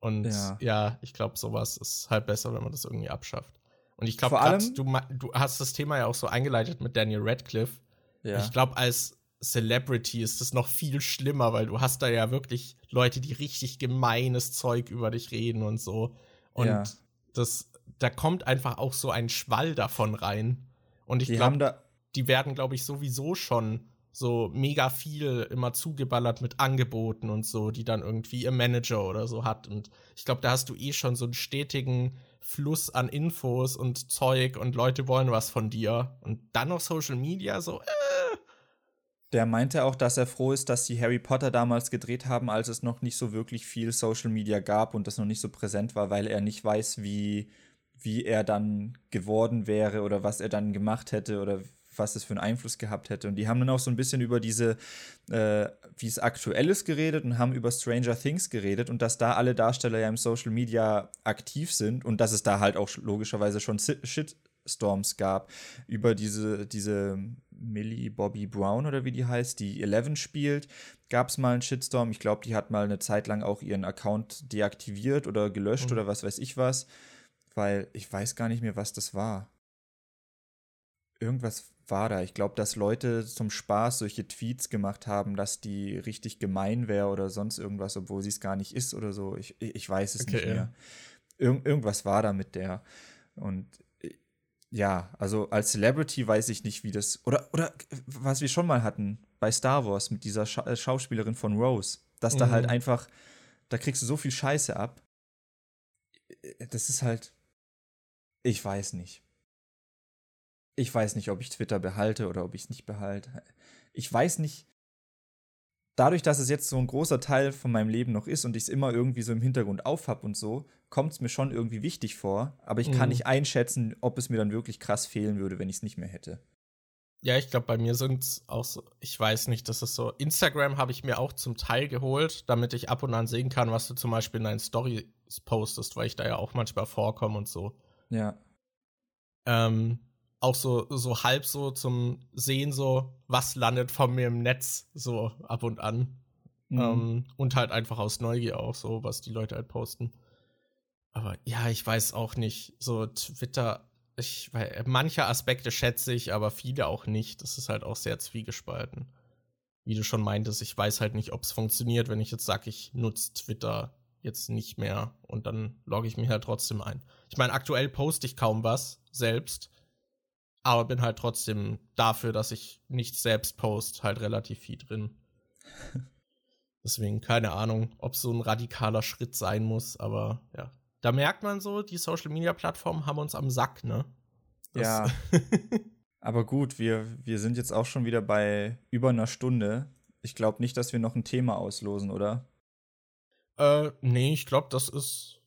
Und ja, ja ich glaube, sowas ist halt besser, wenn man das irgendwie abschafft. Und ich glaube, du, du hast das Thema ja auch so eingeleitet mit Daniel Radcliffe. Ja. Ich glaube, als Celebrity ist das noch viel schlimmer, weil du hast da ja wirklich Leute, die richtig gemeines Zeug über dich reden und so. Und ja. das da kommt einfach auch so ein Schwall davon rein. Und ich glaube, die werden, glaube ich, sowieso schon so mega viel immer zugeballert mit Angeboten und so, die dann irgendwie ihr Manager oder so hat. Und ich glaube, da hast du eh schon so einen stetigen Fluss an Infos und Zeug und Leute wollen was von dir. Und dann noch Social Media, so, äh. Der meinte auch, dass er froh ist, dass sie Harry Potter damals gedreht haben, als es noch nicht so wirklich viel Social Media gab und das noch nicht so präsent war, weil er nicht weiß, wie wie er dann geworden wäre oder was er dann gemacht hätte oder was es für einen Einfluss gehabt hätte. Und die haben dann auch so ein bisschen über diese, äh, wie es aktuell ist, geredet und haben über Stranger Things geredet und dass da alle Darsteller ja im Social Media aktiv sind und dass es da halt auch logischerweise schon Shitstorms gab über diese, diese Millie Bobby Brown oder wie die heißt, die Eleven spielt, gab es mal einen Shitstorm. Ich glaube, die hat mal eine Zeit lang auch ihren Account deaktiviert oder gelöscht mhm. oder was weiß ich was weil ich weiß gar nicht mehr, was das war. Irgendwas war da. Ich glaube, dass Leute zum Spaß solche Tweets gemacht haben, dass die richtig gemein wäre oder sonst irgendwas, obwohl sie es gar nicht ist oder so. Ich, ich weiß es okay, nicht mehr. Ja. Ir irgendwas war da mit der. Und ja, also als Celebrity weiß ich nicht, wie das. Oder, oder was wir schon mal hatten bei Star Wars mit dieser Scha äh, Schauspielerin von Rose, dass mhm. da halt mhm. einfach, da kriegst du so viel Scheiße ab. Äh, das ist halt, ich weiß nicht. Ich weiß nicht, ob ich Twitter behalte oder ob ich es nicht behalte. Ich weiß nicht. Dadurch, dass es jetzt so ein großer Teil von meinem Leben noch ist und ich es immer irgendwie so im Hintergrund aufhab und so, kommt es mir schon irgendwie wichtig vor. Aber ich kann mhm. nicht einschätzen, ob es mir dann wirklich krass fehlen würde, wenn ich es nicht mehr hätte. Ja, ich glaube, bei mir sind es auch so, ich weiß nicht, das ist so. Instagram habe ich mir auch zum Teil geholt, damit ich ab und an sehen kann, was du zum Beispiel in deinen Stories postest, weil ich da ja auch manchmal vorkomme und so. Ja. Ähm, auch so, so halb so zum Sehen, so, was landet von mir im Netz, so ab und an. Mhm. Ähm, und halt einfach aus Neugier auch, so, was die Leute halt posten. Aber ja, ich weiß auch nicht. So, Twitter, ich, weil manche Aspekte schätze ich, aber viele auch nicht. Das ist halt auch sehr zwiegespalten. Wie du schon meintest, ich weiß halt nicht, ob es funktioniert, wenn ich jetzt sage, ich nutze Twitter jetzt nicht mehr und dann logge ich mich halt trotzdem ein. Ich meine, aktuell poste ich kaum was selbst, aber bin halt trotzdem dafür, dass ich nichts selbst post, halt relativ viel drin. Deswegen keine Ahnung, ob so ein radikaler Schritt sein muss, aber ja. Da merkt man so, die Social Media Plattformen haben uns am Sack, ne? Das ja. aber gut, wir, wir sind jetzt auch schon wieder bei über einer Stunde. Ich glaube nicht, dass wir noch ein Thema auslosen, oder? Äh, nee, ich glaube, das ist.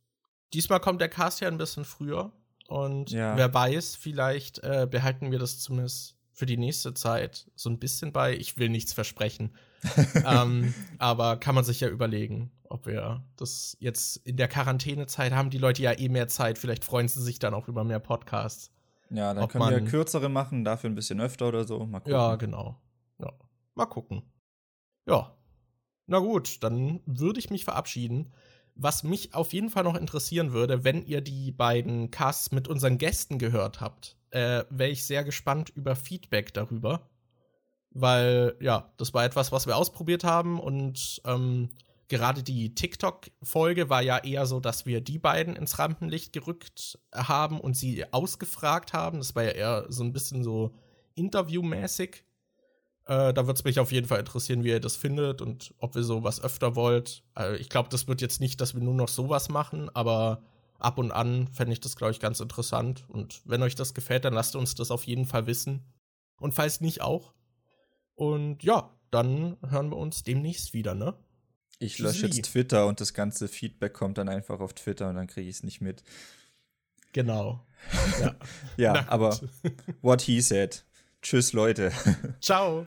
Diesmal kommt der Cast ja ein bisschen früher. Und ja. wer weiß, vielleicht äh, behalten wir das zumindest für die nächste Zeit so ein bisschen bei. Ich will nichts versprechen. ähm, aber kann man sich ja überlegen, ob wir das jetzt in der Quarantänezeit haben. Die Leute ja eh mehr Zeit. Vielleicht freuen sie sich dann auch über mehr Podcasts. Ja, dann ob können wir kürzere machen, dafür ein bisschen öfter oder so. Mal gucken. Ja, genau. Ja. Mal gucken. Ja, na gut, dann würde ich mich verabschieden. Was mich auf jeden Fall noch interessieren würde, wenn ihr die beiden Casts mit unseren Gästen gehört habt, äh, wäre ich sehr gespannt über Feedback darüber. Weil, ja, das war etwas, was wir ausprobiert haben und ähm, gerade die TikTok-Folge war ja eher so, dass wir die beiden ins Rampenlicht gerückt haben und sie ausgefragt haben. Das war ja eher so ein bisschen so interviewmäßig. Äh, da würde es mich auf jeden Fall interessieren, wie ihr das findet und ob wir sowas öfter wollt. Also ich glaube, das wird jetzt nicht, dass wir nur noch sowas machen, aber ab und an fände ich das, glaube ich, ganz interessant. Und wenn euch das gefällt, dann lasst uns das auf jeden Fall wissen. Und falls nicht auch. Und ja, dann hören wir uns demnächst wieder, ne? Ich lösche jetzt Twitter und das ganze Feedback kommt dann einfach auf Twitter und dann kriege ich es nicht mit. Genau. Ja, ja aber what he said. Tschüss, Leute. Ciao.